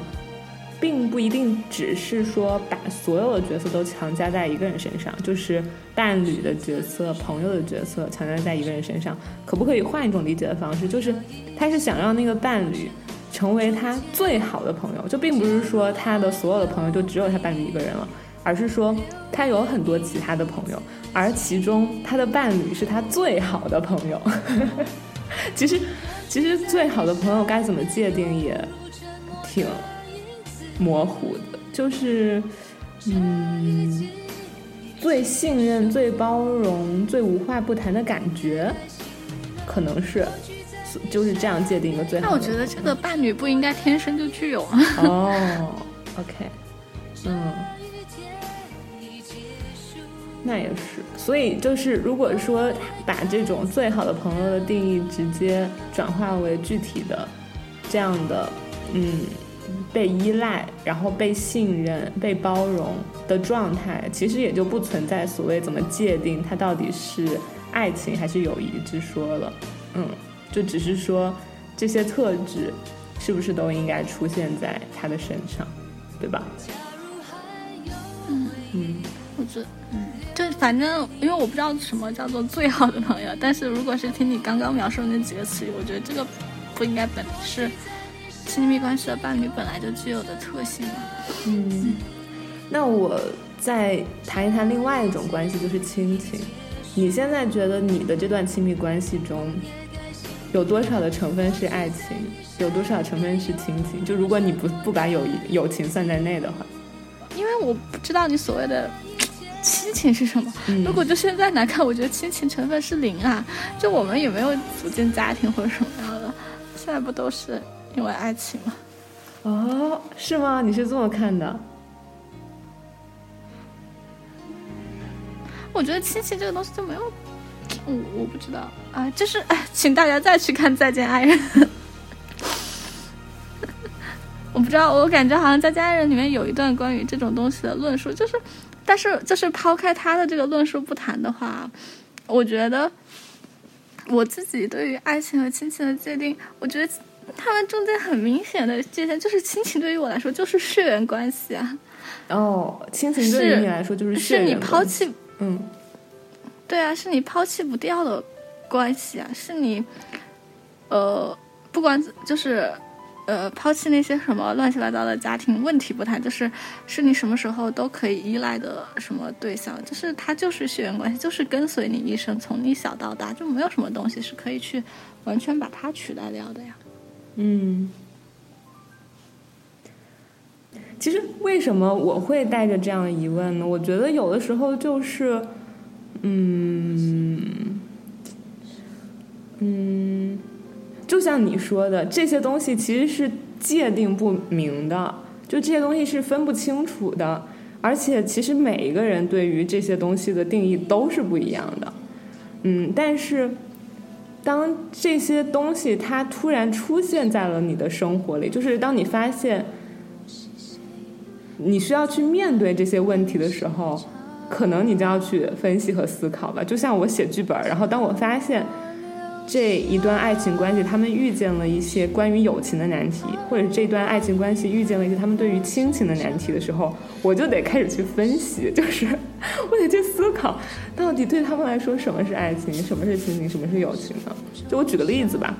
并不一定只是说把所有的角色都强加在一个人身上，就是伴侣的角色、朋友的角色强加在一个人身上。可不可以换一种理解的方式，就是他是想让那个伴侣成为他最好的朋友，就并不是说他的所有的朋友就只有他伴侣一个人了，而是说他有很多其他的朋友。而其中，他的伴侣是他最好的朋友。其实，其实最好的朋友该怎么界定也挺模糊的。就是，嗯，最信任、最包容、最无话不谈的感觉，可能是就是这样界定一个最好。那我觉得这个伴侣不应该天生就具有啊。哦，OK，嗯。那也是，所以就是，如果说把这种最好的朋友的定义直接转化为具体的这样的，嗯，被依赖，然后被信任、被包容的状态，其实也就不存在所谓怎么界定它到底是爱情还是友谊之说了，嗯，就只是说这些特质是不是都应该出现在他的身上，对吧？嗯嗯。我觉得，嗯，就反正因为我不知道什么叫做最好的朋友，但是如果是听你刚刚描述的那几个词语，我觉得这个不应该本是亲密关系的伴侣本来就具有的特性吗？嗯，那我再谈一谈另外一种关系，就是亲情。你现在觉得你的这段亲密关系中，有多少的成分是爱情，有多少成分是亲情？就如果你不不把友谊友情算在内的话，因为我不知道你所谓的亲情是什么。嗯如果就现在来看，我觉得亲情成分是零啊。就我们也没有组建家庭或者什么样的，现在不都是因为爱情吗？哦，是吗？你是这么看的？我觉得亲情这个东西就没有，我我不知道啊，就是哎，请大家再去看《再见爱人》。我不知道，我感觉好像《再见爱人》里面有一段关于这种东西的论述，就是，但是就是抛开他的这个论述不谈的话，我觉得我自己对于爱情和亲情的界定，我觉得他们中间很明显的界限就是亲情对于我来说就是血缘关系啊，哦，亲情对于你来说就是血是你缘抛弃嗯。对啊，是你抛弃不掉的关系啊，是你，呃，不管就是，呃，抛弃那些什么乱七八糟的家庭问题不谈，就是是你什么时候都可以依赖的什么对象，就是他就是血缘关系，就是跟随你一生，从你小到大，就没有什么东西是可以去完全把它取代掉的呀。嗯。其实为什么我会带着这样的疑问呢？我觉得有的时候就是，嗯，嗯，就像你说的，这些东西其实是界定不明的，就这些东西是分不清楚的，而且其实每一个人对于这些东西的定义都是不一样的。嗯，但是当这些东西它突然出现在了你的生活里，就是当你发现你需要去面对这些问题的时候，可能你就要去分析和思考吧。就像我写剧本，然后当我发现这一段爱情关系他们遇见了一些关于友情的难题，或者这段爱情关系遇见了一些他们对于亲情的难题的时候，我就得开始去分析，就是我得去思考，到底对他们来说什么是爱情，什么是亲情，什么是友情呢？就我举个例子吧，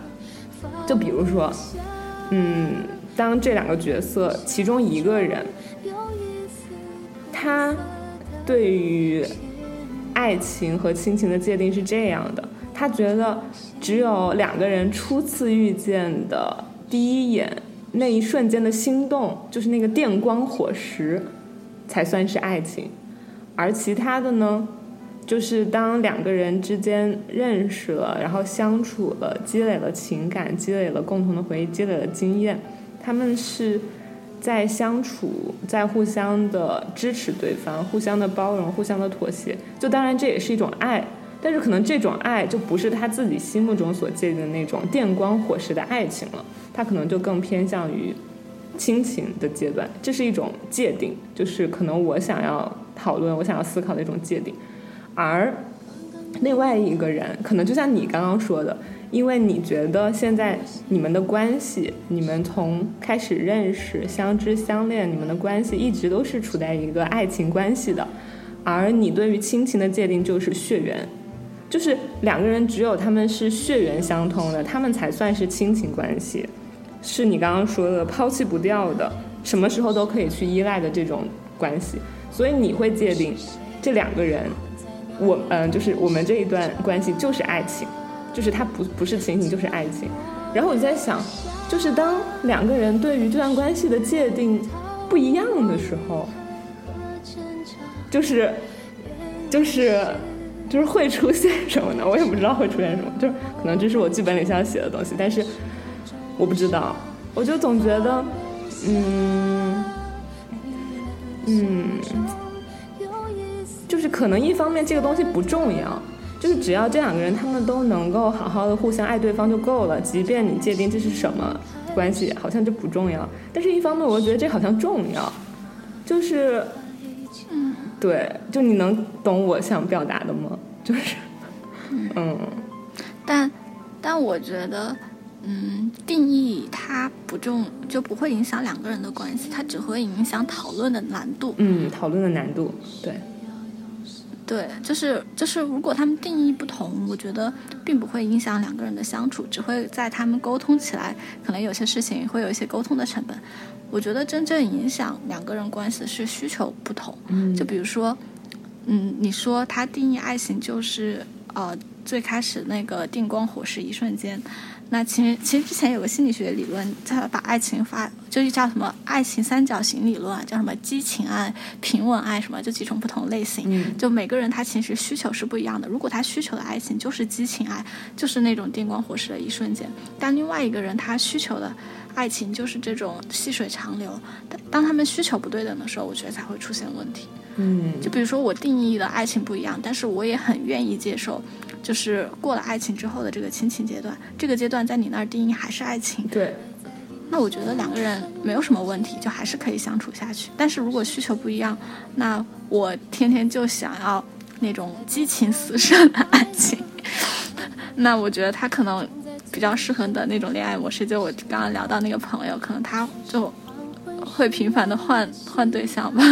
就比如说，嗯，当这两个角色其中一个人，他对于爱情和亲情的界定是这样的，他觉得只有两个人初次遇见的第一眼那一瞬间的心动，就是那个电光火石，才算是爱情，而其他的呢，就是当两个人之间认识了，然后相处了，积累了情感，积累了共同的回忆，积累了经验，他们是在相处，在互相的支持对方，互相的包容，互相的妥协。就当然这也是一种爱，但是可能这种爱就不是他自己心目中所界定的那种电光火石的爱情了，他可能就更偏向于亲情的阶段。这是一种界定，就是可能我想要讨论、我想要思考的一种界定。而另外一个人，可能就像你刚刚说的，因为你觉得现在你们的关系，你们从开始认识、相知、相恋，你们的关系一直都是处在一个爱情关系的，而你对于亲情的界定就是血缘，就是两个人只有他们是血缘相通的，他们才算是亲情关系，是你刚刚说的抛弃不掉的，什么时候都可以去依赖的这种关系，所以你会界定这两个人。我嗯，就是我们这一段关系就是爱情，就是它不不是亲情就是爱情。然后我就在想，就是当两个人对于这段关系的界定不一样的时候，就是就是就是会出现什么呢？我也不知道会出现什么，就是可能这是我剧本里想写的东西，但是我不知道，我就总觉得，嗯嗯。就是可能一方面这个东西不重要，就是只要这两个人他们都能够好好的互相爱对方就够了，即便你界定这是什么关系，好像就不重要。但是一方面我觉得这好像重要，就是，对，就你能懂我想表达的吗？就是，嗯，但但我觉得，嗯，定义它不重就不会影响两个人的关系，它只会影响讨论的难度。嗯，讨论的难度，对，对，就是就是，如果他们定义不同，我觉得并不会影响两个人的相处，只会在他们沟通起来，可能有些事情会有一些沟通的成本。我觉得真正影响两个人关系的是需求不同。嗯就比如说，嗯，你说他定义爱情就是呃最开始那个电光火石一瞬间，那其实其实之前有个心理学理论，他把爱情发就是叫什么爱情三角形理论啊，叫什么激情爱、平稳爱什么，就几种不同类型。嗯就每个人他其实需求是不一样的。如果他需求的爱情就是激情爱，就是那种电光火石的一瞬间；但另外一个人他需求的爱情就是这种细水长流。当当他们需求不对等的时候，我觉得才会出现问题。嗯就比如说我定义的爱情不一样，但是我也很愿意接受，就是过了爱情之后的这个亲情阶段，这个阶段在你那儿定义还是爱情，对，那我觉得两个人没有什么问题，就还是可以相处下去。但是如果需求不一样，那我天天就想要那种激情四射的爱情，那我觉得他可能比较适合的那种恋爱模式，就我刚刚聊到那个朋友，可能他就会频繁的换换对象吧。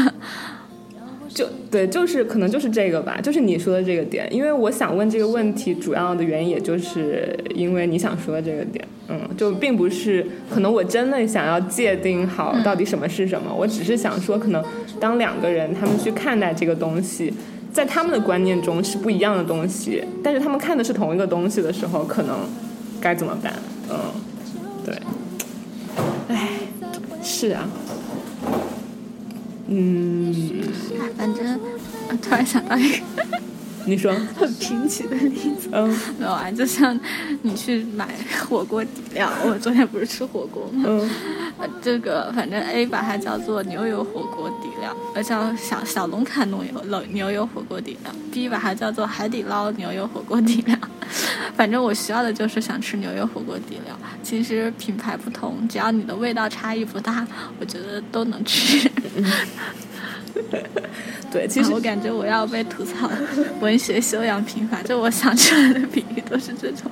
就对，就是可能就是这个吧，就是你说的这个点。因为我想问这个问题，主要的原因也就是因为你想说的这个点，嗯，就并不是可能我真的想要界定好到底什么是什么，我只是想说，可能当两个人他们去看待这个东西，在他们的观念中是不一样的东西，但是他们看的是同一个东西的时候，可能该怎么办？嗯，对，哎，是啊，嗯，哎，反正我突然想到一个你说，很贫瘠的例子，嗯。没有啊，就像你去买火锅底料，我昨天不是吃火锅吗？嗯呃，这个反正 A 把它叫做牛油火锅底料，呃，叫小小龙坎牛油牛牛油火锅底料；B 把它叫做海底捞牛油火锅底料。反正我需要的就是想吃牛油火锅底料。其实品牌不同，只要你的味道差异不大，我觉得都能吃。对，其实我感觉我要被吐槽文学修养贫乏，就我想出来的比喻都是这种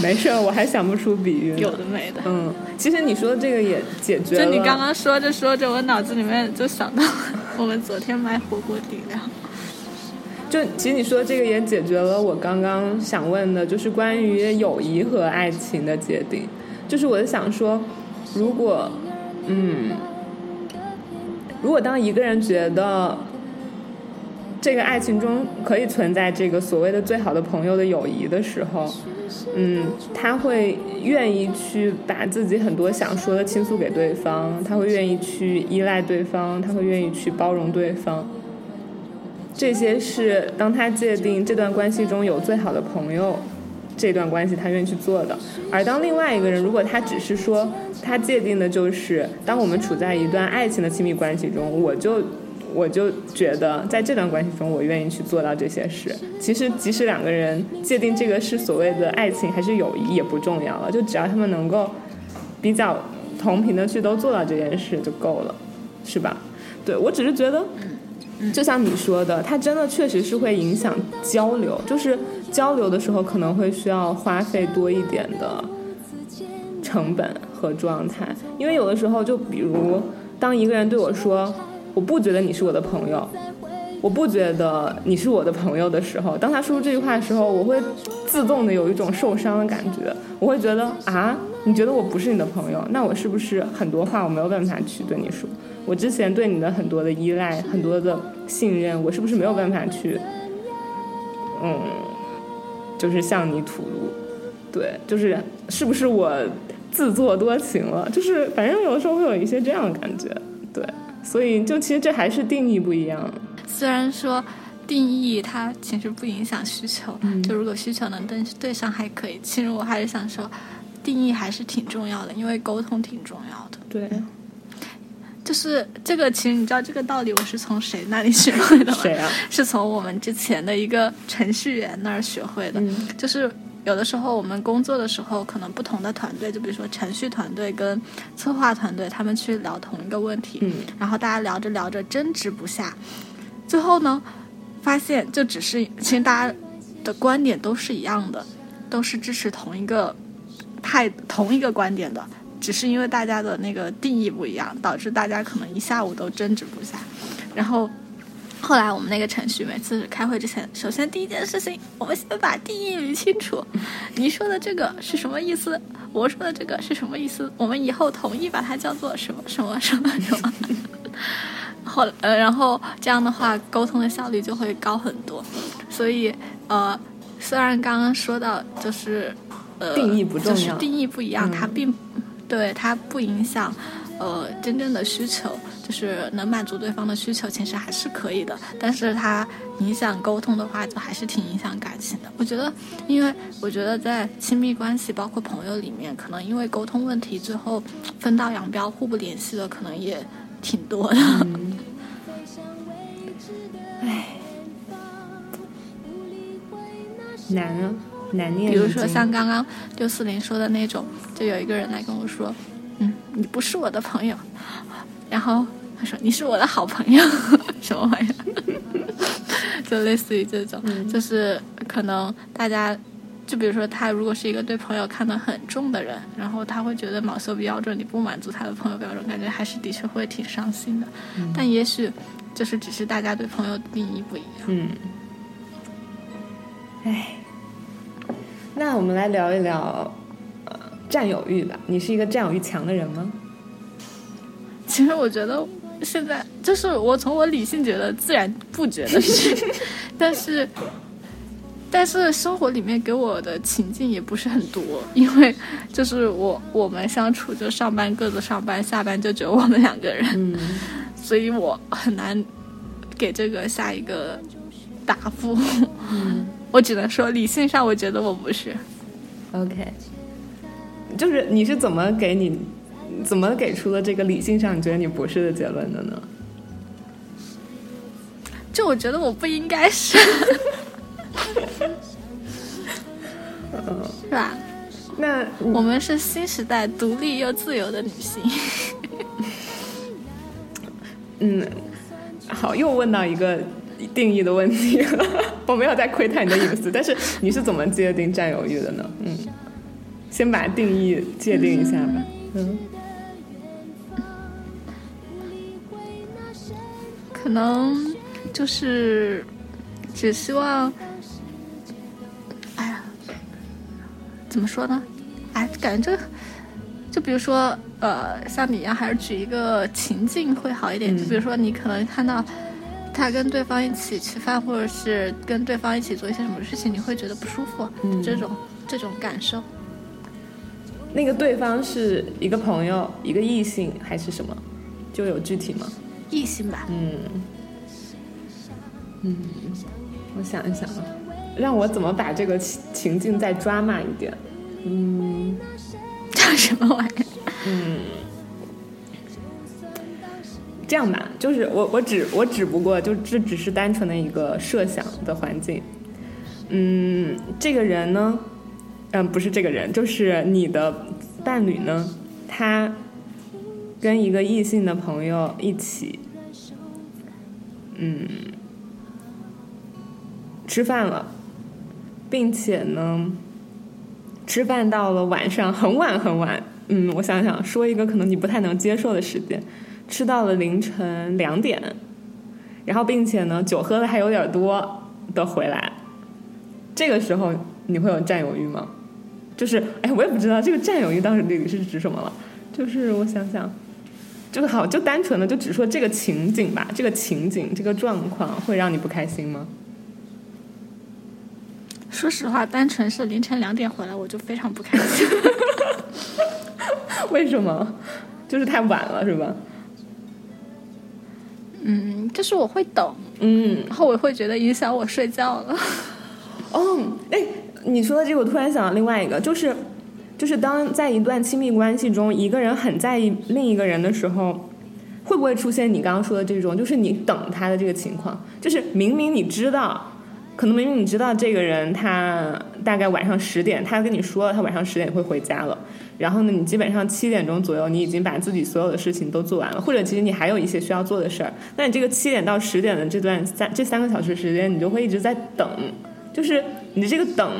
没事，我还想不出比喻。有的没的。嗯，其实你说的这个也解决了。就你刚刚说着说着，我脑子里面就想到我们昨天买火锅底料。就其实你说的这个也解决了我刚刚想问的，就是关于友谊和爱情的界定。就是我在想说，如果，嗯，如果当一个人觉得这个爱情中可以存在这个所谓的最好的朋友的友谊的时候，嗯，他会愿意去把自己很多想说的倾诉给对方，他会愿意去依赖对方，他会愿意去包容对方。这些是当他界定这段关系中有最好的朋友，这段关系他愿意去做的。而当另外一个人，如果他只是说他界定的就是，当我们处在一段爱情的亲密关系中，我就我就觉得在这段关系中，我愿意去做到这些事。其实，即使两个人界定这个是所谓的爱情还是友谊也不重要了，就只要他们能够比较同频的去都做到这件事就够了，是吧？对我只是觉得。就像你说的，它真的确实是会影响交流，就是交流的时候可能会需要花费多一点的成本和状态，因为有的时候，就比如当一个人对我说“我不觉得你是我的朋友”，我不觉得你是我的朋友的时候，当他说出这句话的时候，我会自动的有一种受伤的感觉，我会觉得啊，你觉得我不是你的朋友，那我是不是很多话我没有办法去对你说？我之前对你的很多的依赖，很多的信任，我是不是没有办法去，嗯，就是向你吐露？对，就是是不是我自作多情了？就是反正有的时候会有一些这样的感觉，对，所以就其实这还是定义不一样。虽然说定义它其实不影响需求，嗯就如果需求能对对上还可以，其实我还是想说，定义还是挺重要的，因为沟通挺重要的。对，就是这个，其实你知道这个道理，我是从谁那里学会的吗？谁啊？是从我们之前的一个程序员那儿学会的。嗯就是有的时候我们工作的时候，可能不同的团队，就比如说程序团队跟策划团队，他们去聊同一个问题，嗯然后大家聊着聊着争执不下，最后呢，发现就只是其实大家的观点都是一样的，都是支持同一个态同一个观点的，只是因为大家的那个定义不一样，导致大家可能一下午都争执不下，然后后来我们那个程序每次开会之前，首先第一件事情，我们先把定义捋清楚。你说的这个是什么意思？我说的这个是什么意思？我们以后统一把它叫做什么什么什么什么。后呃，然后这样的话，沟通的效率就会高很多。所以呃，虽然刚刚说到就是呃定义不重要就是定义不一样，它并对它不影响呃真正的需求，就是能满足对方的需求，其实还是可以的。但是它影响沟通的话，就还是挺影响感情的。我觉得，因为我觉得在亲密关系，包括朋友里面，可能因为沟通问题，最后分道扬镳、互不联系的，可能也挺多的。嗯难啊，难念。比如说像刚刚六四零说的那种，就有一个人来跟我说，嗯，你不是我的朋友，然后他说你是我的好朋友，什么玩意儿？就类似于这种，就是可能大家。就比如说，他如果是一个对朋友看得很重的人，然后他会觉得某些标准你不满足他的朋友标准，感觉还是的确会挺伤心的。但也许就是只是大家对朋友的定义不一样。嗯，哎，那我们来聊一聊呃占有欲吧。你是一个占有欲强的人吗？其实我觉得现在就是我从我理性觉得自然不觉得是，但是但是生活里面给我的情境也不是很多，因为就是我我们相处就上班各自上班，下班就只有我们两个人，嗯，所以我很难给这个下一个答复。嗯我只能说理性上我觉得我不是。OK，就是你是怎么给你怎么给出了这个理性上你觉得你不是的结论的呢？就我觉得我不应该是，是吧？那我们是新时代独立又自由的女性。嗯，好，又问到一个定义的问题了。我没有在窥探你的隐私，但是你是怎么界定占有欲的呢？嗯，先把定义界定一下吧。嗯可能就是只希望，哎呀，怎么说呢？哎，感觉这个，就比如说，呃，像你一样，还是举一个情境会好一点。嗯就比如说，你可能看到他跟对方一起吃饭，或者是跟对方一起做一些什么事情，你会觉得不舒服，嗯这种这种感受。那个对方是一个朋友、一个异性还是什么？就有具体吗？异性吧，嗯嗯，我想一想啊，让我怎么把这个情情境再抓满一点？嗯 叫什么玩意儿？嗯，这样吧，就是我我只我只不过就这只是单纯的一个设想的环境。嗯，这个人呢，嗯，不是这个人，就是你的伴侣呢，他跟一个异性的朋友一起，嗯，吃饭了，并且呢，吃饭到了晚上很晚很晚，嗯，我想想，说一个可能你不太能接受的时间，吃到了凌晨两点，然后并且呢，酒喝的还有点多的回来，这个时候你会有占有欲吗？就是，哎，我也不知道这个占有欲到底是指什么了。就是我想想，就好，就单纯的就只说这个情景吧，这个情景，这个状况会让你不开心吗？说实话，单纯是凌晨两点回来，我就非常不开心。为什么？就是太晚了，是吧？嗯，就是我会等，嗯，然后我会觉得影响我睡觉了。哦，哎，你说的这个，我突然想到另外一个，就是，就是当在一段亲密关系中，一个人很在意另一个人的时候，会不会出现你刚刚说的这种，就是你等他的这个情况？就是明明你知道，可能明明你知道这个人他大概晚上十点，他跟你说了他晚上十点会回家了，然后呢，你基本上七点钟左右，你已经把自己所有的事情都做完了，或者其实你还有一些需要做的事儿，那你这个七点到十点的这段三这三个小时时间，你就会一直在等。就是你这个等，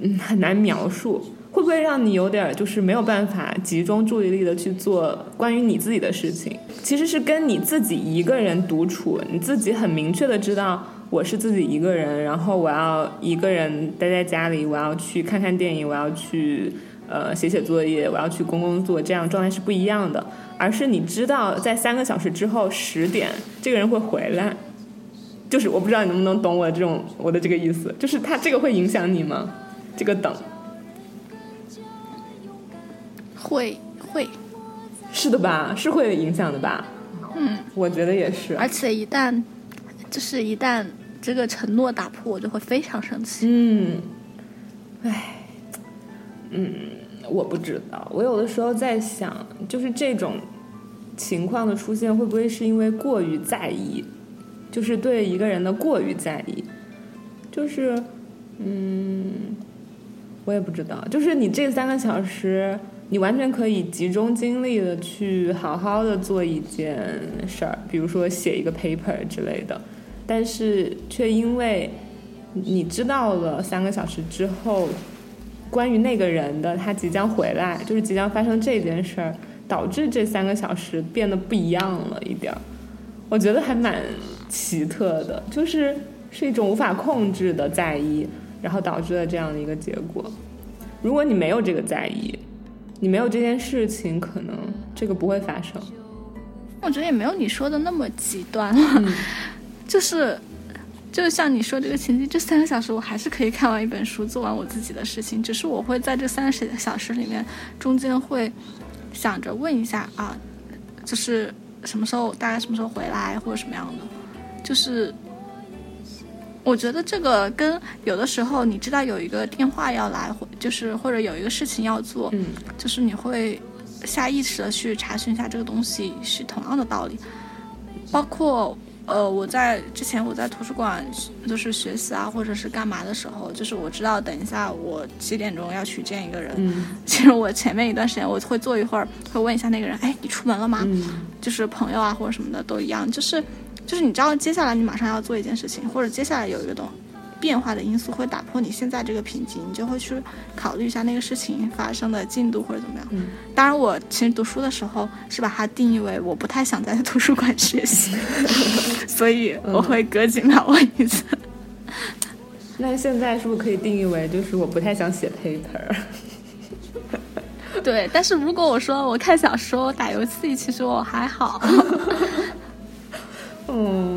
嗯，很难描述。会不会让你有点儿就是没有办法集中注意力的去做关于你自己的事情？其实是跟你自己一个人独处，你自己很明确的知道我是自己一个人，然后我要一个人待在家里，我要去看看电影，我要去呃写写作业，我要去工工作，这样状态是不一样的。而是你知道在三个小时之后十点这个人会回来，就是我不知道你能不能懂我的这种我的这个意思，就是他这个会影响你吗？这个等。会会，是的吧？是会影响的吧？嗯，我觉得也是。而且一旦就是一旦这个承诺打破，我就会非常生气。嗯，唉，嗯，我不知道。我有的时候在想，就是这种情况的出现，会不会是因为过于在意？就是对一个人的过于在意，就是，嗯，我也不知道。就是你这三个小时。你完全可以集中精力的去好好的做一件事儿，比如说写一个 paper 之类的，但是却因为你知道了三个小时之后，关于那个人的他即将回来，就是即将发生这件事儿，导致这三个小时变得不一样了一点儿。我觉得还蛮奇特的，就是是一种无法控制的在意，然后导致了这样的一个结果。如果你没有这个在意，你没有这件事情，可能这个不会发生。我觉得也没有你说的那么极端，嗯、就是，就像你说这个情境，这三个小时我还是可以看完一本书，做完我自己的事情。只是我会在这三十小时里面，中间会想着问一下啊，就是什么时候，大概什么时候回来，或者什么样的，就是。我觉得这个跟有的时候你知道有一个电话要来，或就是或者有一个事情要做，嗯，就是你会下意识的去查询一下这个东西是同样的道理。包括呃，我在之前我在图书馆就是学习啊，或者是干嘛的时候，就是我知道等一下我几点钟要去见一个人，嗯，其实我前面一段时间我会坐一会儿，会问一下那个人，哎，你出门了吗？嗯，就是朋友啊或者什么的都一样，就是。就是你知道，接下来你马上要做一件事情，或者接下来有一个东变化的因素会打破你现在这个瓶颈，你就会去考虑一下那个事情发生的进度或者怎么样。嗯，当然，我其实读书的时候是把它定义为我不太想在图书馆学习，所以我会隔几秒问一次。那现在是不是可以定义为就是我不太想写 paper？对，但是如果我说我看小说、打游戏，其实我还好。嗯，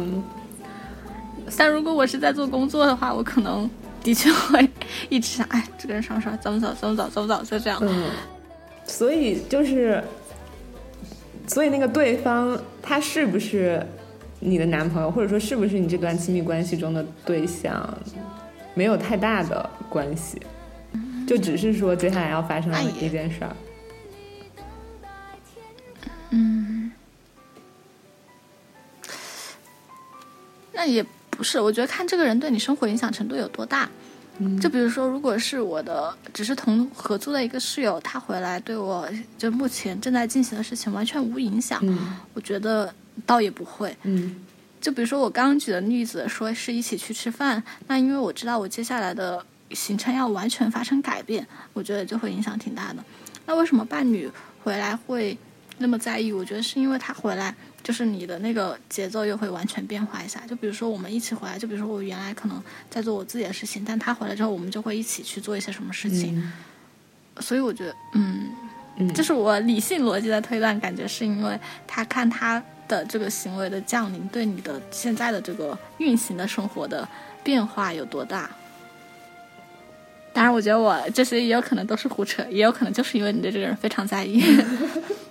但如果我是在做工作的话，我可能的确会一直想，哎，这个人什么时候走不走，走不走，走不走，就这样。嗯，所以就是，所以那个对方他是不是你的男朋友，或者说是不是你这段亲密关系中的对象，没有太大的关系，就只是说接下来要发生的一件事儿。嗯。那也不是，我觉得看这个人对你生活影响程度有多大。嗯、就比如说，如果是我的只是同合租的一个室友，他回来对我就目前正在进行的事情完全无影响，嗯、我觉得倒也不会。嗯，就比如说我刚刚举的例子，说是一起去吃饭，那因为我知道我接下来的行程要完全发生改变，我觉得就会影响挺大的。那为什么伴侣回来会那么在意？我觉得是因为他回来。就是你的那个节奏又会完全变化一下，就比如说我们一起回来，就比如说我原来可能在做我自己的事情，但他回来之后，我们就会一起去做一些什么事情。嗯、所以我觉得，嗯，嗯，这是我理性逻辑的推断，感觉是因为他看他的这个行为的降临，对你的现在的这个运行的生活的变化有多大。当然，我觉得我这些也有可能都是胡扯，也有可能就是因为你对这个人非常在意。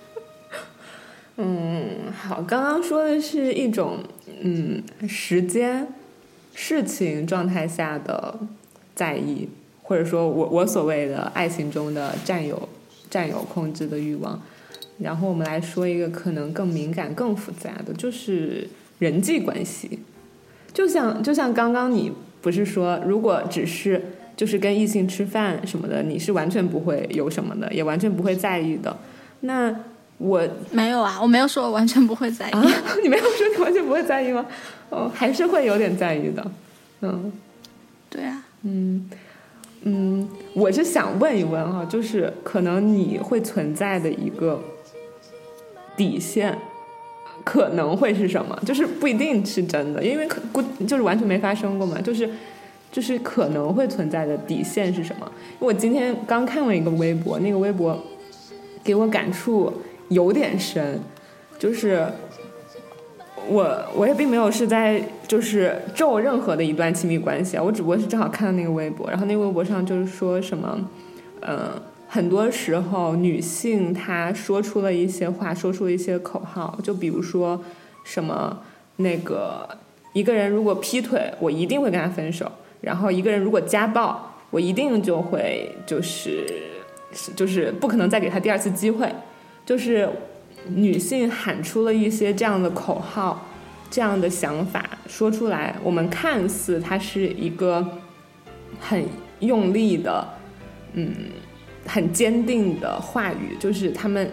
嗯，好，刚刚说的是一种嗯时间、事情状态下的在意，或者说我我所谓的爱情中的占有、占有控制的欲望。然后我们来说一个可能更敏感、更复杂的，就是人际关系。就像就像刚刚你不是说，如果只是就是跟异性吃饭什么的，你是完全不会有什么的，也完全不会在意的。那我没有啊，我没有说我完全不会在意。啊、你没有说你完全不会在意吗？哦，还是会有点在意的。嗯，对啊，嗯，嗯，我是想问一问哈，就是可能你会存在的一个底线，可能会是什么？就是不一定是真的，因为可估就是完全没发生过嘛，就是就是可能会存在的底线是什么？我今天刚看了一个微博，那个微博给我感触有点深，就是。我我也并没有是在就是咒任何的一段亲密关系啊，我只不过是正好看到那个微博，然后那个微博上就是说什么，呃，很多时候女性她说出了一些话，说出了一些口号，就比如说什么那个一个人如果劈腿，我一定会跟他分手，然后一个人如果家暴，我一定就会就是就是不可能再给他第二次机会，就是。女性喊出了一些这样的口号，这样的想法说出来，我们看似它是一个很用力的，嗯，很坚定的话语，就是他们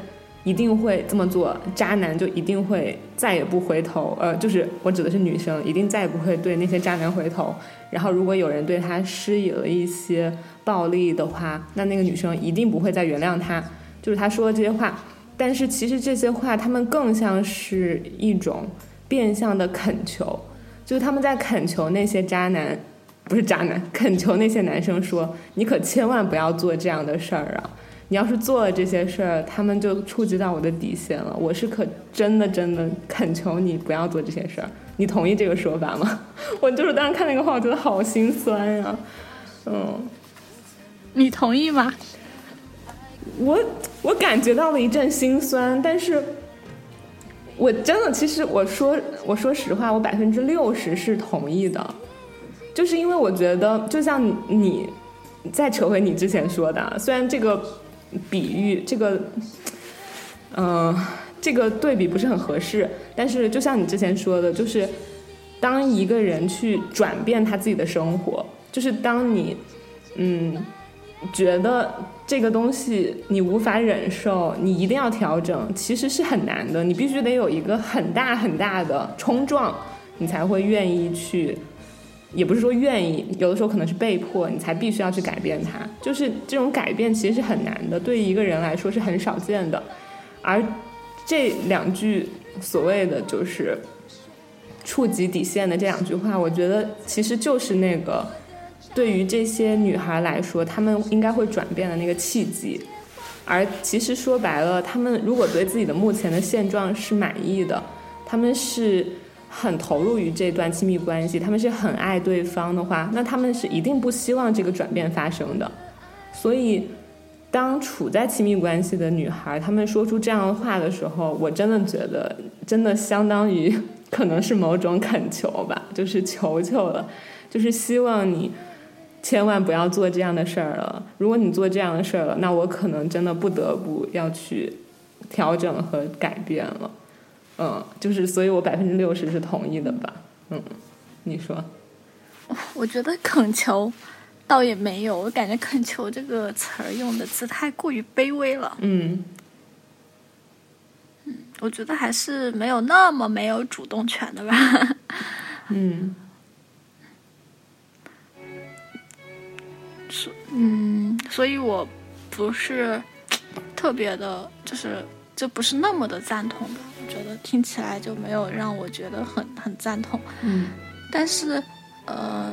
一定会这么做，渣男就一定会再也不回头，呃，就是我指的是女生，一定再也不会对那些渣男回头。然后，如果有人对他施以了一些暴力的话，那那个女生一定不会再原谅他。就是他说的这些话。但是其实这些话，他们更像是一种变相的恳求，就是他们在恳求那些渣男，不是渣男，恳求那些男生说：“你可千万不要做这样的事儿啊！你要是做了这些事儿，他们就触及到我的底线了。我是可真的真的恳求你不要做这些事儿。你同意这个说法吗？” 我就是当时看那个话，我觉得好心酸呀。嗯，你同意吗？我我感觉到了一阵心酸，但是我真的，其实我说我说实话，我百分之六十是同意的，就是因为我觉得，就像你再扯回你之前说的，虽然这个比喻，这个嗯，这个对比不是很合适，但是就像你之前说的，就是当一个人去转变他自己的生活，就是当你嗯觉得。这个东西你无法忍受，你一定要调整，其实是很难的。你必须得有一个很大很大的冲撞，你才会愿意去，也不是说愿意，有的时候可能是被迫，你才必须要去改变它。就是这种改变其实是很难的，对于一个人来说是很少见的。而这两句所谓的就是触及底线的这两句话，我觉得其实就是那个。对于这些女孩来说，她们应该会转变的那个契机，而其实说白了，她们如果对自己的目前的现状是满意的，她们是很投入于这段亲密关系，她们是很爱对方的话，那她们是一定不希望这个转变发生的。所以，当处在亲密关系的女孩，她们说出这样的话的时候，我真的觉得，真的相当于 可能是某种恳求吧，就是求求了，就是希望你。千万不要做这样的事儿了。如果你做这样的事儿了，那我可能真的不得不要去调整和改变了。嗯，就是，所以我百分之六十是同意的吧。嗯，你说？我觉得恳求倒也没有，我感觉恳求这个词儿用的字太过于卑微了。嗯。嗯，我觉得还是没有那么没有主动权的吧。嗯。是，嗯，所以我不是特别的，就是就不是那么的赞同吧。我觉得听起来就没有让我觉得很很赞同。嗯，但是，呃，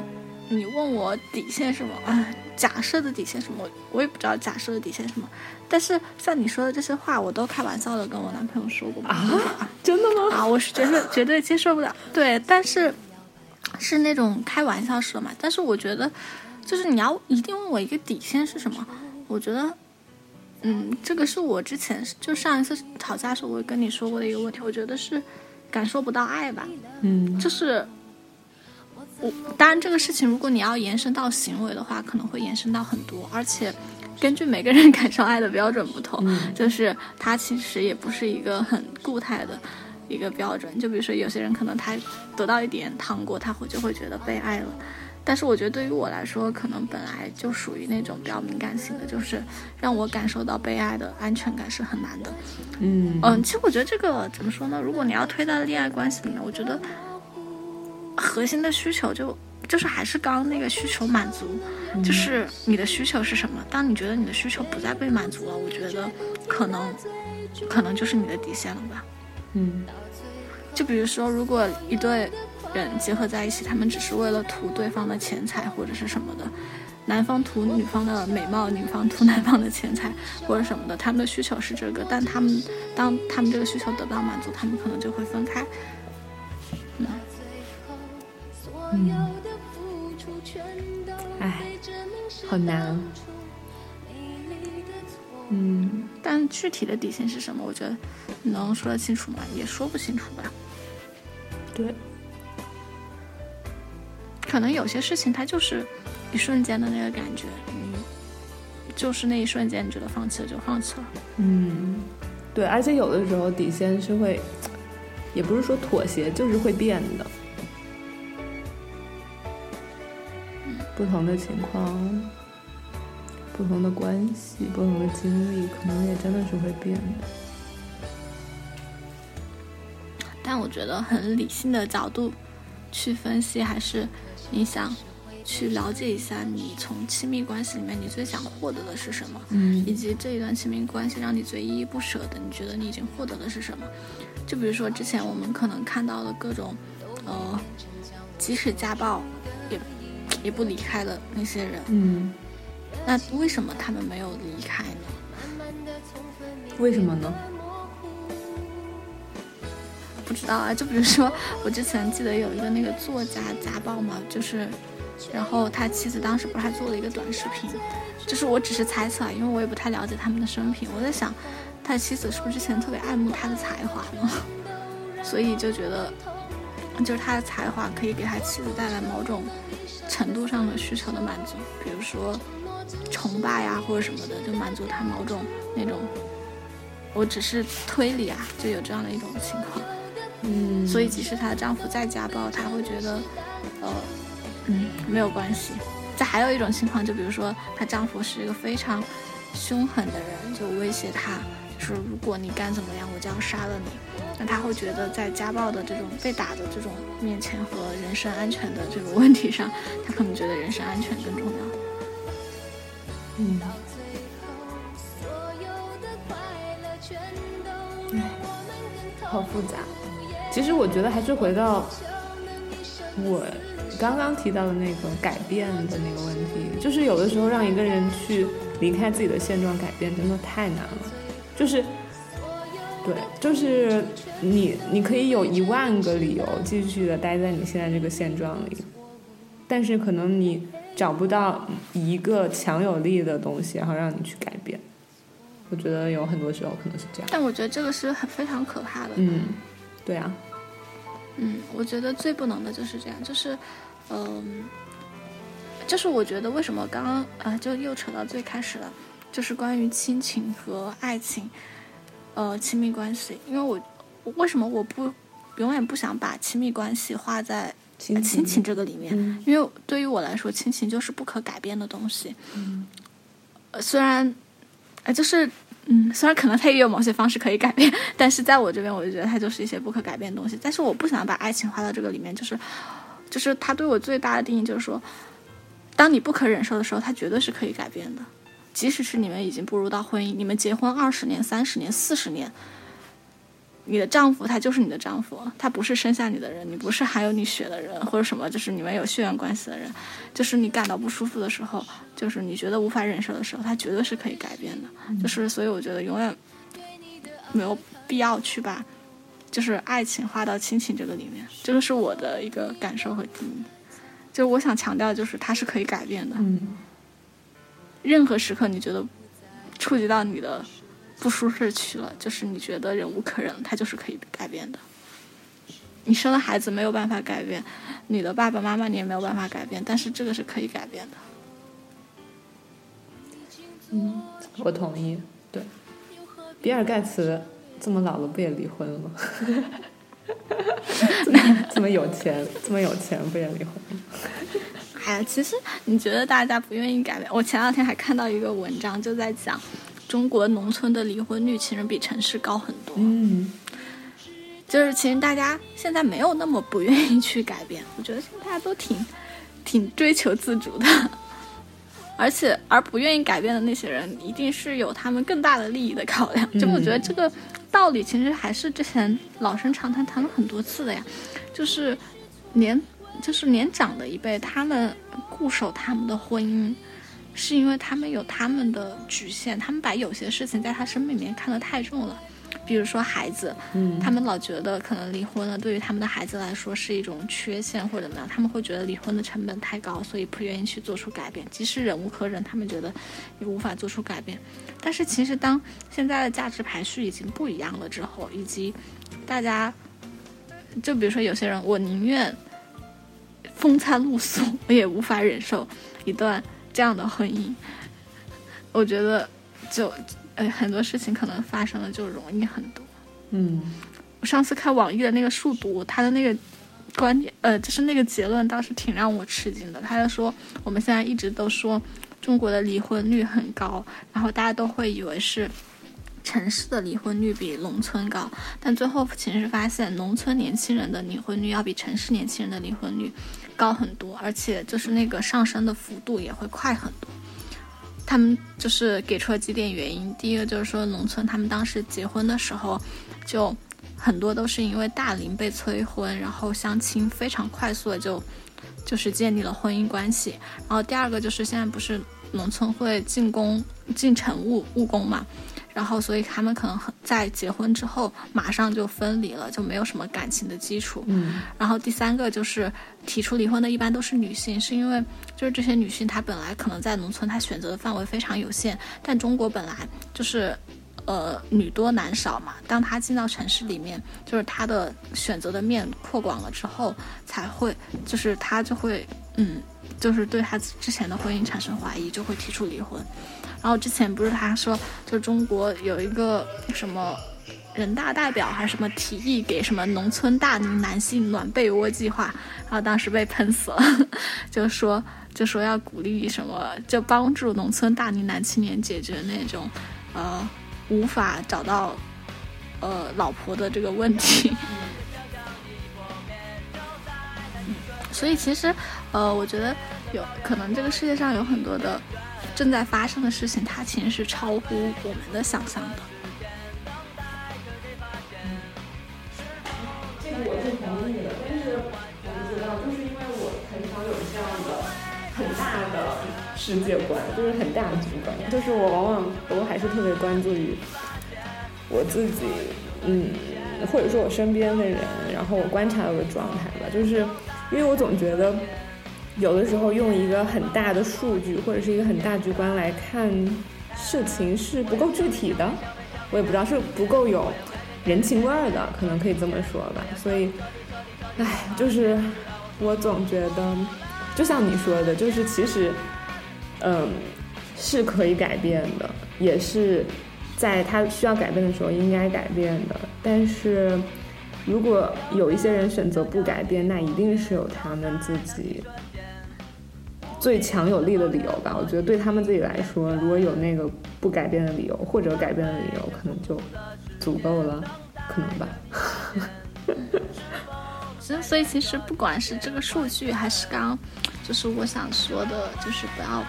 你问我底线什么？啊，假设的底线什么？我也不知道假设的底线什么。但是像你说的这些话，我都开玩笑的跟我男朋友说过。啊，真的吗？啊，我是绝对绝对接受不了。对，但是是那种开玩笑说嘛。但是我觉得。就是你要一定问我一个底线是什么？我觉得，嗯，这个是我之前就上一次吵架时候我跟你说过的一个问题。我觉得是感受不到爱吧。嗯，就是我当然这个事情，如果你要延伸到行为的话，可能会延伸到很多。而且根据每个人 感受爱的标准不同，就是它其实也不是一个很固态的一个标准。就比如说有些人可能他得到一点糖果，他会就会觉得被爱了。但是我觉得对于我来说，可能本来就属于那种比较敏感型的，就是让我感受到被爱的安全感是很难的。嗯嗯，其实我觉得这个怎么说呢？如果你要推到恋爱关系里面，我觉得核心的需求就就是还是刚刚那个需求满足，就是你的需求是什么？当你觉得你的需求不再被满足了，我觉得可能可能就是你的底线了吧。嗯就比如说，如果一对人结合在一起，他们只是为了图对方的钱财或者是什么的，男方图女方的美貌，女方图男方的钱财或者什么的，他们的需求是这个，但他们当他们这个需求得不到满足，他们可能就会分开。嗯，哎，好难啊。嗯，但具体的底线是什么？我觉得能说得清楚吗？也说不清楚吧。对，可能有些事情它就是一瞬间的那个感觉，你就是那一瞬间你觉得放弃了就放弃了。嗯，对，而且有的时候底线是会，也不是说妥协，就是会变的。不同的情况，不同的关系，不同的经历，可能也真的是会变的。但我觉得很理性的角度去分析，还是你想去了解一下你从亲密关系里面你最想获得的是什么，嗯以及这一段亲密关系让你最依依不舍的，你觉得你已经获得的是什么？就比如说之前我们可能看到的各种，呃，即使家暴也也不离开的那些人，嗯，那为什么他们没有离开呢？为什么呢？不知道啊，就比如说我之前记得有一个那个作家家暴嘛，就是，然后他妻子当时不是还做了一个短视频，就是我只是猜测啊，因为我也不太了解他们的生平，我在想，他妻子是不是之前特别爱慕他的才华呢？所以就觉得，就是他的才华可以给他妻子带来某种程度上的需求的满足，比如说崇拜呀或者什么的，就满足他某种那种。我只是推理啊，就有这样的一种情况。嗯，所以即使她的丈夫再家暴，她会觉得，呃，嗯，没有关系。再还有一种情况，就比如说她丈夫是一个非常凶狠的人，就威胁她，就是如果你敢怎么样，我就要杀了你。那她会觉得在家暴的这种被打的这种面前和人身安全的这个问题上，她可能觉得人身安全更重要。嗯，好复杂。其实我觉得还是回到我刚刚提到的那个改变的那个问题，就是有的时候让一个人去离开自己的现状改变，真的太难了。就是，对，就是你你可以有一万个理由继续的待在你现在这个现状里，但是可能你找不到一个强有力的东西，然后让你去改变。我觉得有很多时候可能是这样。但我觉得这个是很非常可怕的。嗯，对啊，嗯，我觉得最不能的就是这样，就是，嗯、就是我觉得为什么刚刚啊，就又扯到最开始了，就是关于亲情和爱情，呃，亲密关系，因为我我为什么我不永远不想把亲密关系画在亲情这个里面，嗯。因为对于我来说，亲情就是不可改变的东西。呃，虽然，呃，就是，嗯，虽然可能他也有某些方式可以改变，但是在我这边，我就觉得他就是一些不可改变的东西。但是我不想把爱情画到这个里面，就是，就是他对我最大的定义就是说，当你不可忍受的时候，他绝对是可以改变的。即使是你们已经步入到婚姻，你们结婚二十年、三十年、四十年，你的丈夫他就是你的丈夫，他不是生下你的人，你不是含有你血的人，或者什么，就是你们有血缘关系的人，就是你感到不舒服的时候，就是你觉得无法忍受的时候，他绝对是可以改变的。就是所以我觉得永远没有必要去把就是爱情画到亲情这个里面，这个是我的一个感受和定义。就是我想强调，就是它是可以改变的。嗯任何时刻你觉得触及到你的不舒适区了，就是你觉得忍无可忍，它就是可以改变的。你生了孩子没有办法改变，你的爸爸妈妈你也没有办法改变，但是这个是可以改变的。嗯我同意。对，比尔盖茨这么老了不也离婚了？这么这么有钱，这么有钱不也离婚了？哎呀，其实你觉得大家不愿意改变？我前两天还看到一个文章，就在讲中国农村的离婚率其实比城市高很多。嗯就是其实大家现在没有那么不愿意去改变，我觉得现在大家都挺挺追求自主的。而且，而不愿意改变的那些人，一定是有他们更大的利益的考量。就我觉得这个道理，其实还是之前老生常谈谈了很多次的呀。就是年，就是年长的一辈，他们固守他们的婚姻，是因为他们有他们的局限，他们把有些事情在他生命里面看得太重了。比如说孩子，嗯，他们老觉得可能离婚了，对于他们的孩子来说是一种缺陷或者怎么样，他们会觉得离婚的成本太高，所以不愿意去做出改变。即使忍无可忍，他们觉得也无法做出改变。但是其实当现在的价值排序已经不一样了之后，以及大家，就比如说有些人，我宁愿风餐露宿，我也无法忍受一段这样的婚姻。我觉得就。呃，很多事情可能发生了就容易很多。嗯，我上次看网易的那个数独，他的那个观点，呃，就是那个结论，倒是挺让我吃惊的。他就说，我们现在一直都说中国的离婚率很高，然后大家都会以为是城市的离婚率比农村高，但最后其实发现，农村年轻人的离婚率要比城市年轻人的离婚率高很多，而且就是那个上升的幅度也会快很多。他们就是给出了几点原因，第一个就是说，农村他们当时结婚的时候，就很多都是因为大龄被催婚，然后相亲非常快速的就就是建立了婚姻关系。然后第二个就是现在不是农村会进宫进城务务工嘛。然后，所以他们可能在结婚之后马上就分离了，就没有什么感情的基础。嗯。然后第三个就是提出离婚的，一般都是女性，是因为就是这些女性她本来可能在农村她选择的范围非常有限，但中国本来就是，呃，女多男少嘛。当她进到城市里面，就是她的选择的面扩广了之后，才会就是她就会嗯，就是对她之前的婚姻产生怀疑，就会提出离婚。然后之前不是他说，就中国有一个什么人大代表还是什么提议给什么农村大龄男性暖被窝计划，然后当时被喷死了，就说就说要鼓励什么，就帮助农村大龄男青年解决那种，呃，无法找到，呃，老婆的这个问题。所以其实，呃，我觉得有可能这个世界上有很多的。正在发生的事情，它其实是超乎我们的想象的。这个我是同意的，但是我不知道，就是因为我很少有这样的很大的世界观，就是很大的局观，就是我往往我还是特别关注于我自己，嗯，或者说我身边的人，然后我观察到的状态吧，就是因为我总觉得。有的时候用一个很大的数据或者是一个很大局观来看事情是不够具体的，我也不知道是不够有人情味儿的，可能可以这么说吧。所以，唉，就是我总觉得，就像你说的，就是其实，嗯，是可以改变的，也是在他需要改变的时候应该改变的。但是，如果有一些人选择不改变，那一定是有他们自己。最强有力的理由吧，我觉得对他们自己来说，如果有那个不改变的理由或者改变的理由，可能就足够了，可能吧。所以，所以其实不管是这个数据，还是刚刚就是我想说的，就是不要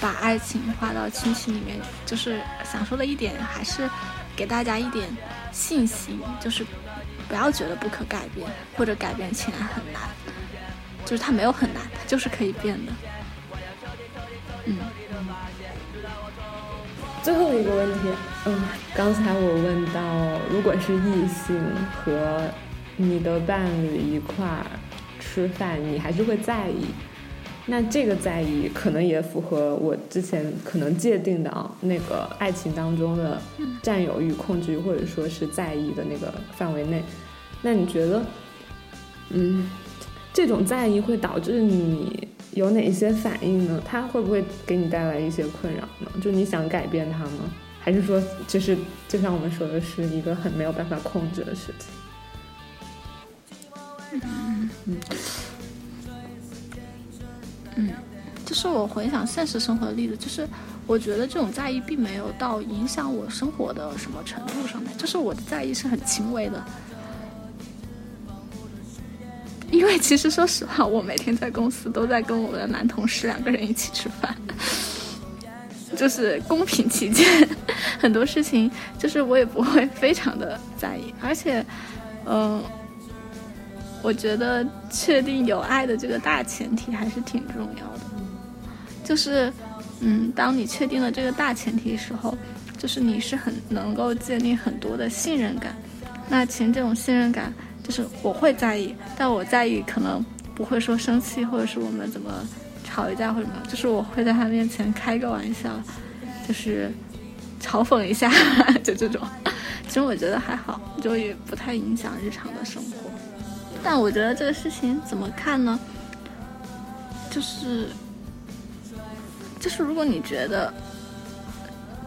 把爱情划到亲情里面。就是想说的一点，还是给大家一点信心，就是不要觉得不可改变，或者改变起来很难，就是它没有很难，它就是可以变的。嗯，最后一个问题，嗯，刚才我问到，如果是异性和你的伴侣一块儿吃饭，你还是会在意？那这个在意可能也符合我之前可能界定的啊，那个爱情当中的占有欲、控制欲，或者说是在意的那个范围内。那你觉得，嗯，这种在意会导致你？有哪些反应呢？他会不会给你带来一些困扰呢？就你想改变他吗？还是说，就是就像我们说的是一个很没有办法控制的事情？嗯，就是我回想现实生活的例子，就是我觉得这种在意并没有到影响我生活的什么程度上面，就是我的在意是很轻微的。因为其实说实话，我每天在公司都在跟我的男同事两个人一起吃饭，就是公平起见，很多事情就是我也不会非常的在意，而且，嗯、我觉得确定有爱的这个大前提还是挺重要的，就是，嗯，当你确定了这个大前提的时候，就是你是很能够建立很多的信任感。那其实这种信任感，就是我会在意，但我在意可能不会说生气，或者是我们怎么吵一架或者什么，就是我会在他面前开个玩笑，就是嘲讽一下，就这种。其实我觉得还好，就也不太影响日常的生活。但我觉得这个事情怎么看呢？就是，就是如果你觉得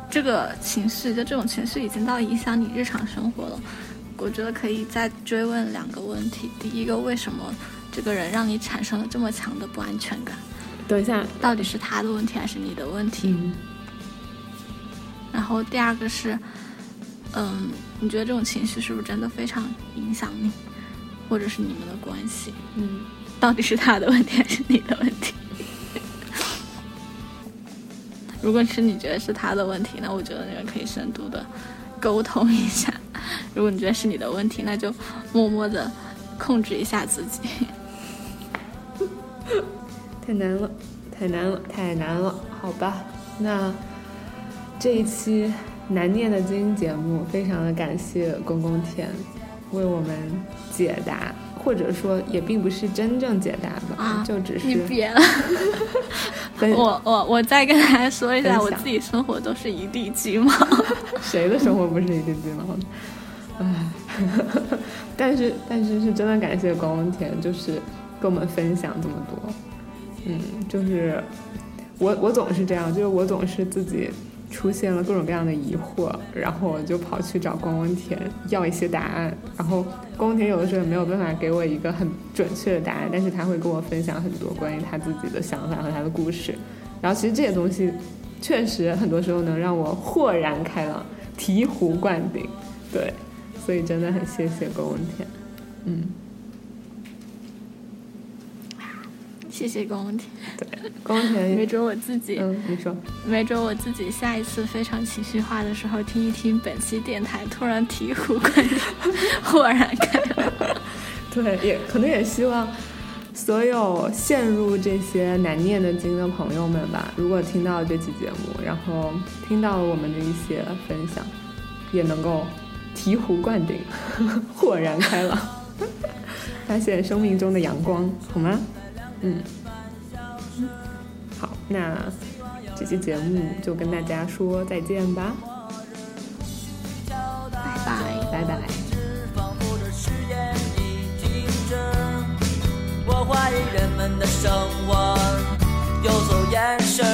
这个情绪，就这种情绪已经到影响你日常生活了，我觉得可以再追问两个问题。第一个，为什么这个人让你产生了这么强的不安全感？等一下，到底是他的问题还是你的问题？嗯然后第二个是，嗯，你觉得这种情绪是不是真的非常影响你，或者是你们的关系？嗯，到底是他的问题还是你的问题？如果是你觉得是他的问题，那我觉得你们可以深度的沟通一下；如果你觉得是你的问题，那就默默的控制一下自己。太难了，太难了，太难了，好吧，那这一期难念的经节目，非常的感谢公公田为我们解答，或者说也并不是真正解答吧，啊就只你是别了，我我我再跟大家说一下，我自己生活都是一地鸡毛。谁的生活不是一地鸡毛但是但是是真的感谢公公田，就是跟我们分享这么多。嗯，就是我我总是这样，就是我总是自己出现了各种各样的疑惑，然后我就跑去找公公田要一些答案，然后公公田有的时候也没有办法给我一个很准确的答案，但是他会跟我分享很多关于他自己的想法和他的故事，然后其实这些东西确实很多时候能让我豁然开朗、醍醐灌顶，对，所以真的很谢谢公公田，嗯，谢谢公公田，公公田没，准我自己，嗯，你说。没准我自己下一次非常情绪化的时候，听一听本期电台，突然醍醐灌顶，豁然开朗。对，也可能也希望所有陷入这些难念的经的朋友们吧，如果听到这期节目，然后听到了我们的一些分享，也能够醍醐灌顶，豁然开朗，发现生命中的阳光，好吗？嗯，好，那这期节目就跟大家说再见吧，拜拜。拜拜。仿佛这时间已停止。我怀疑人们的生活有所延伸，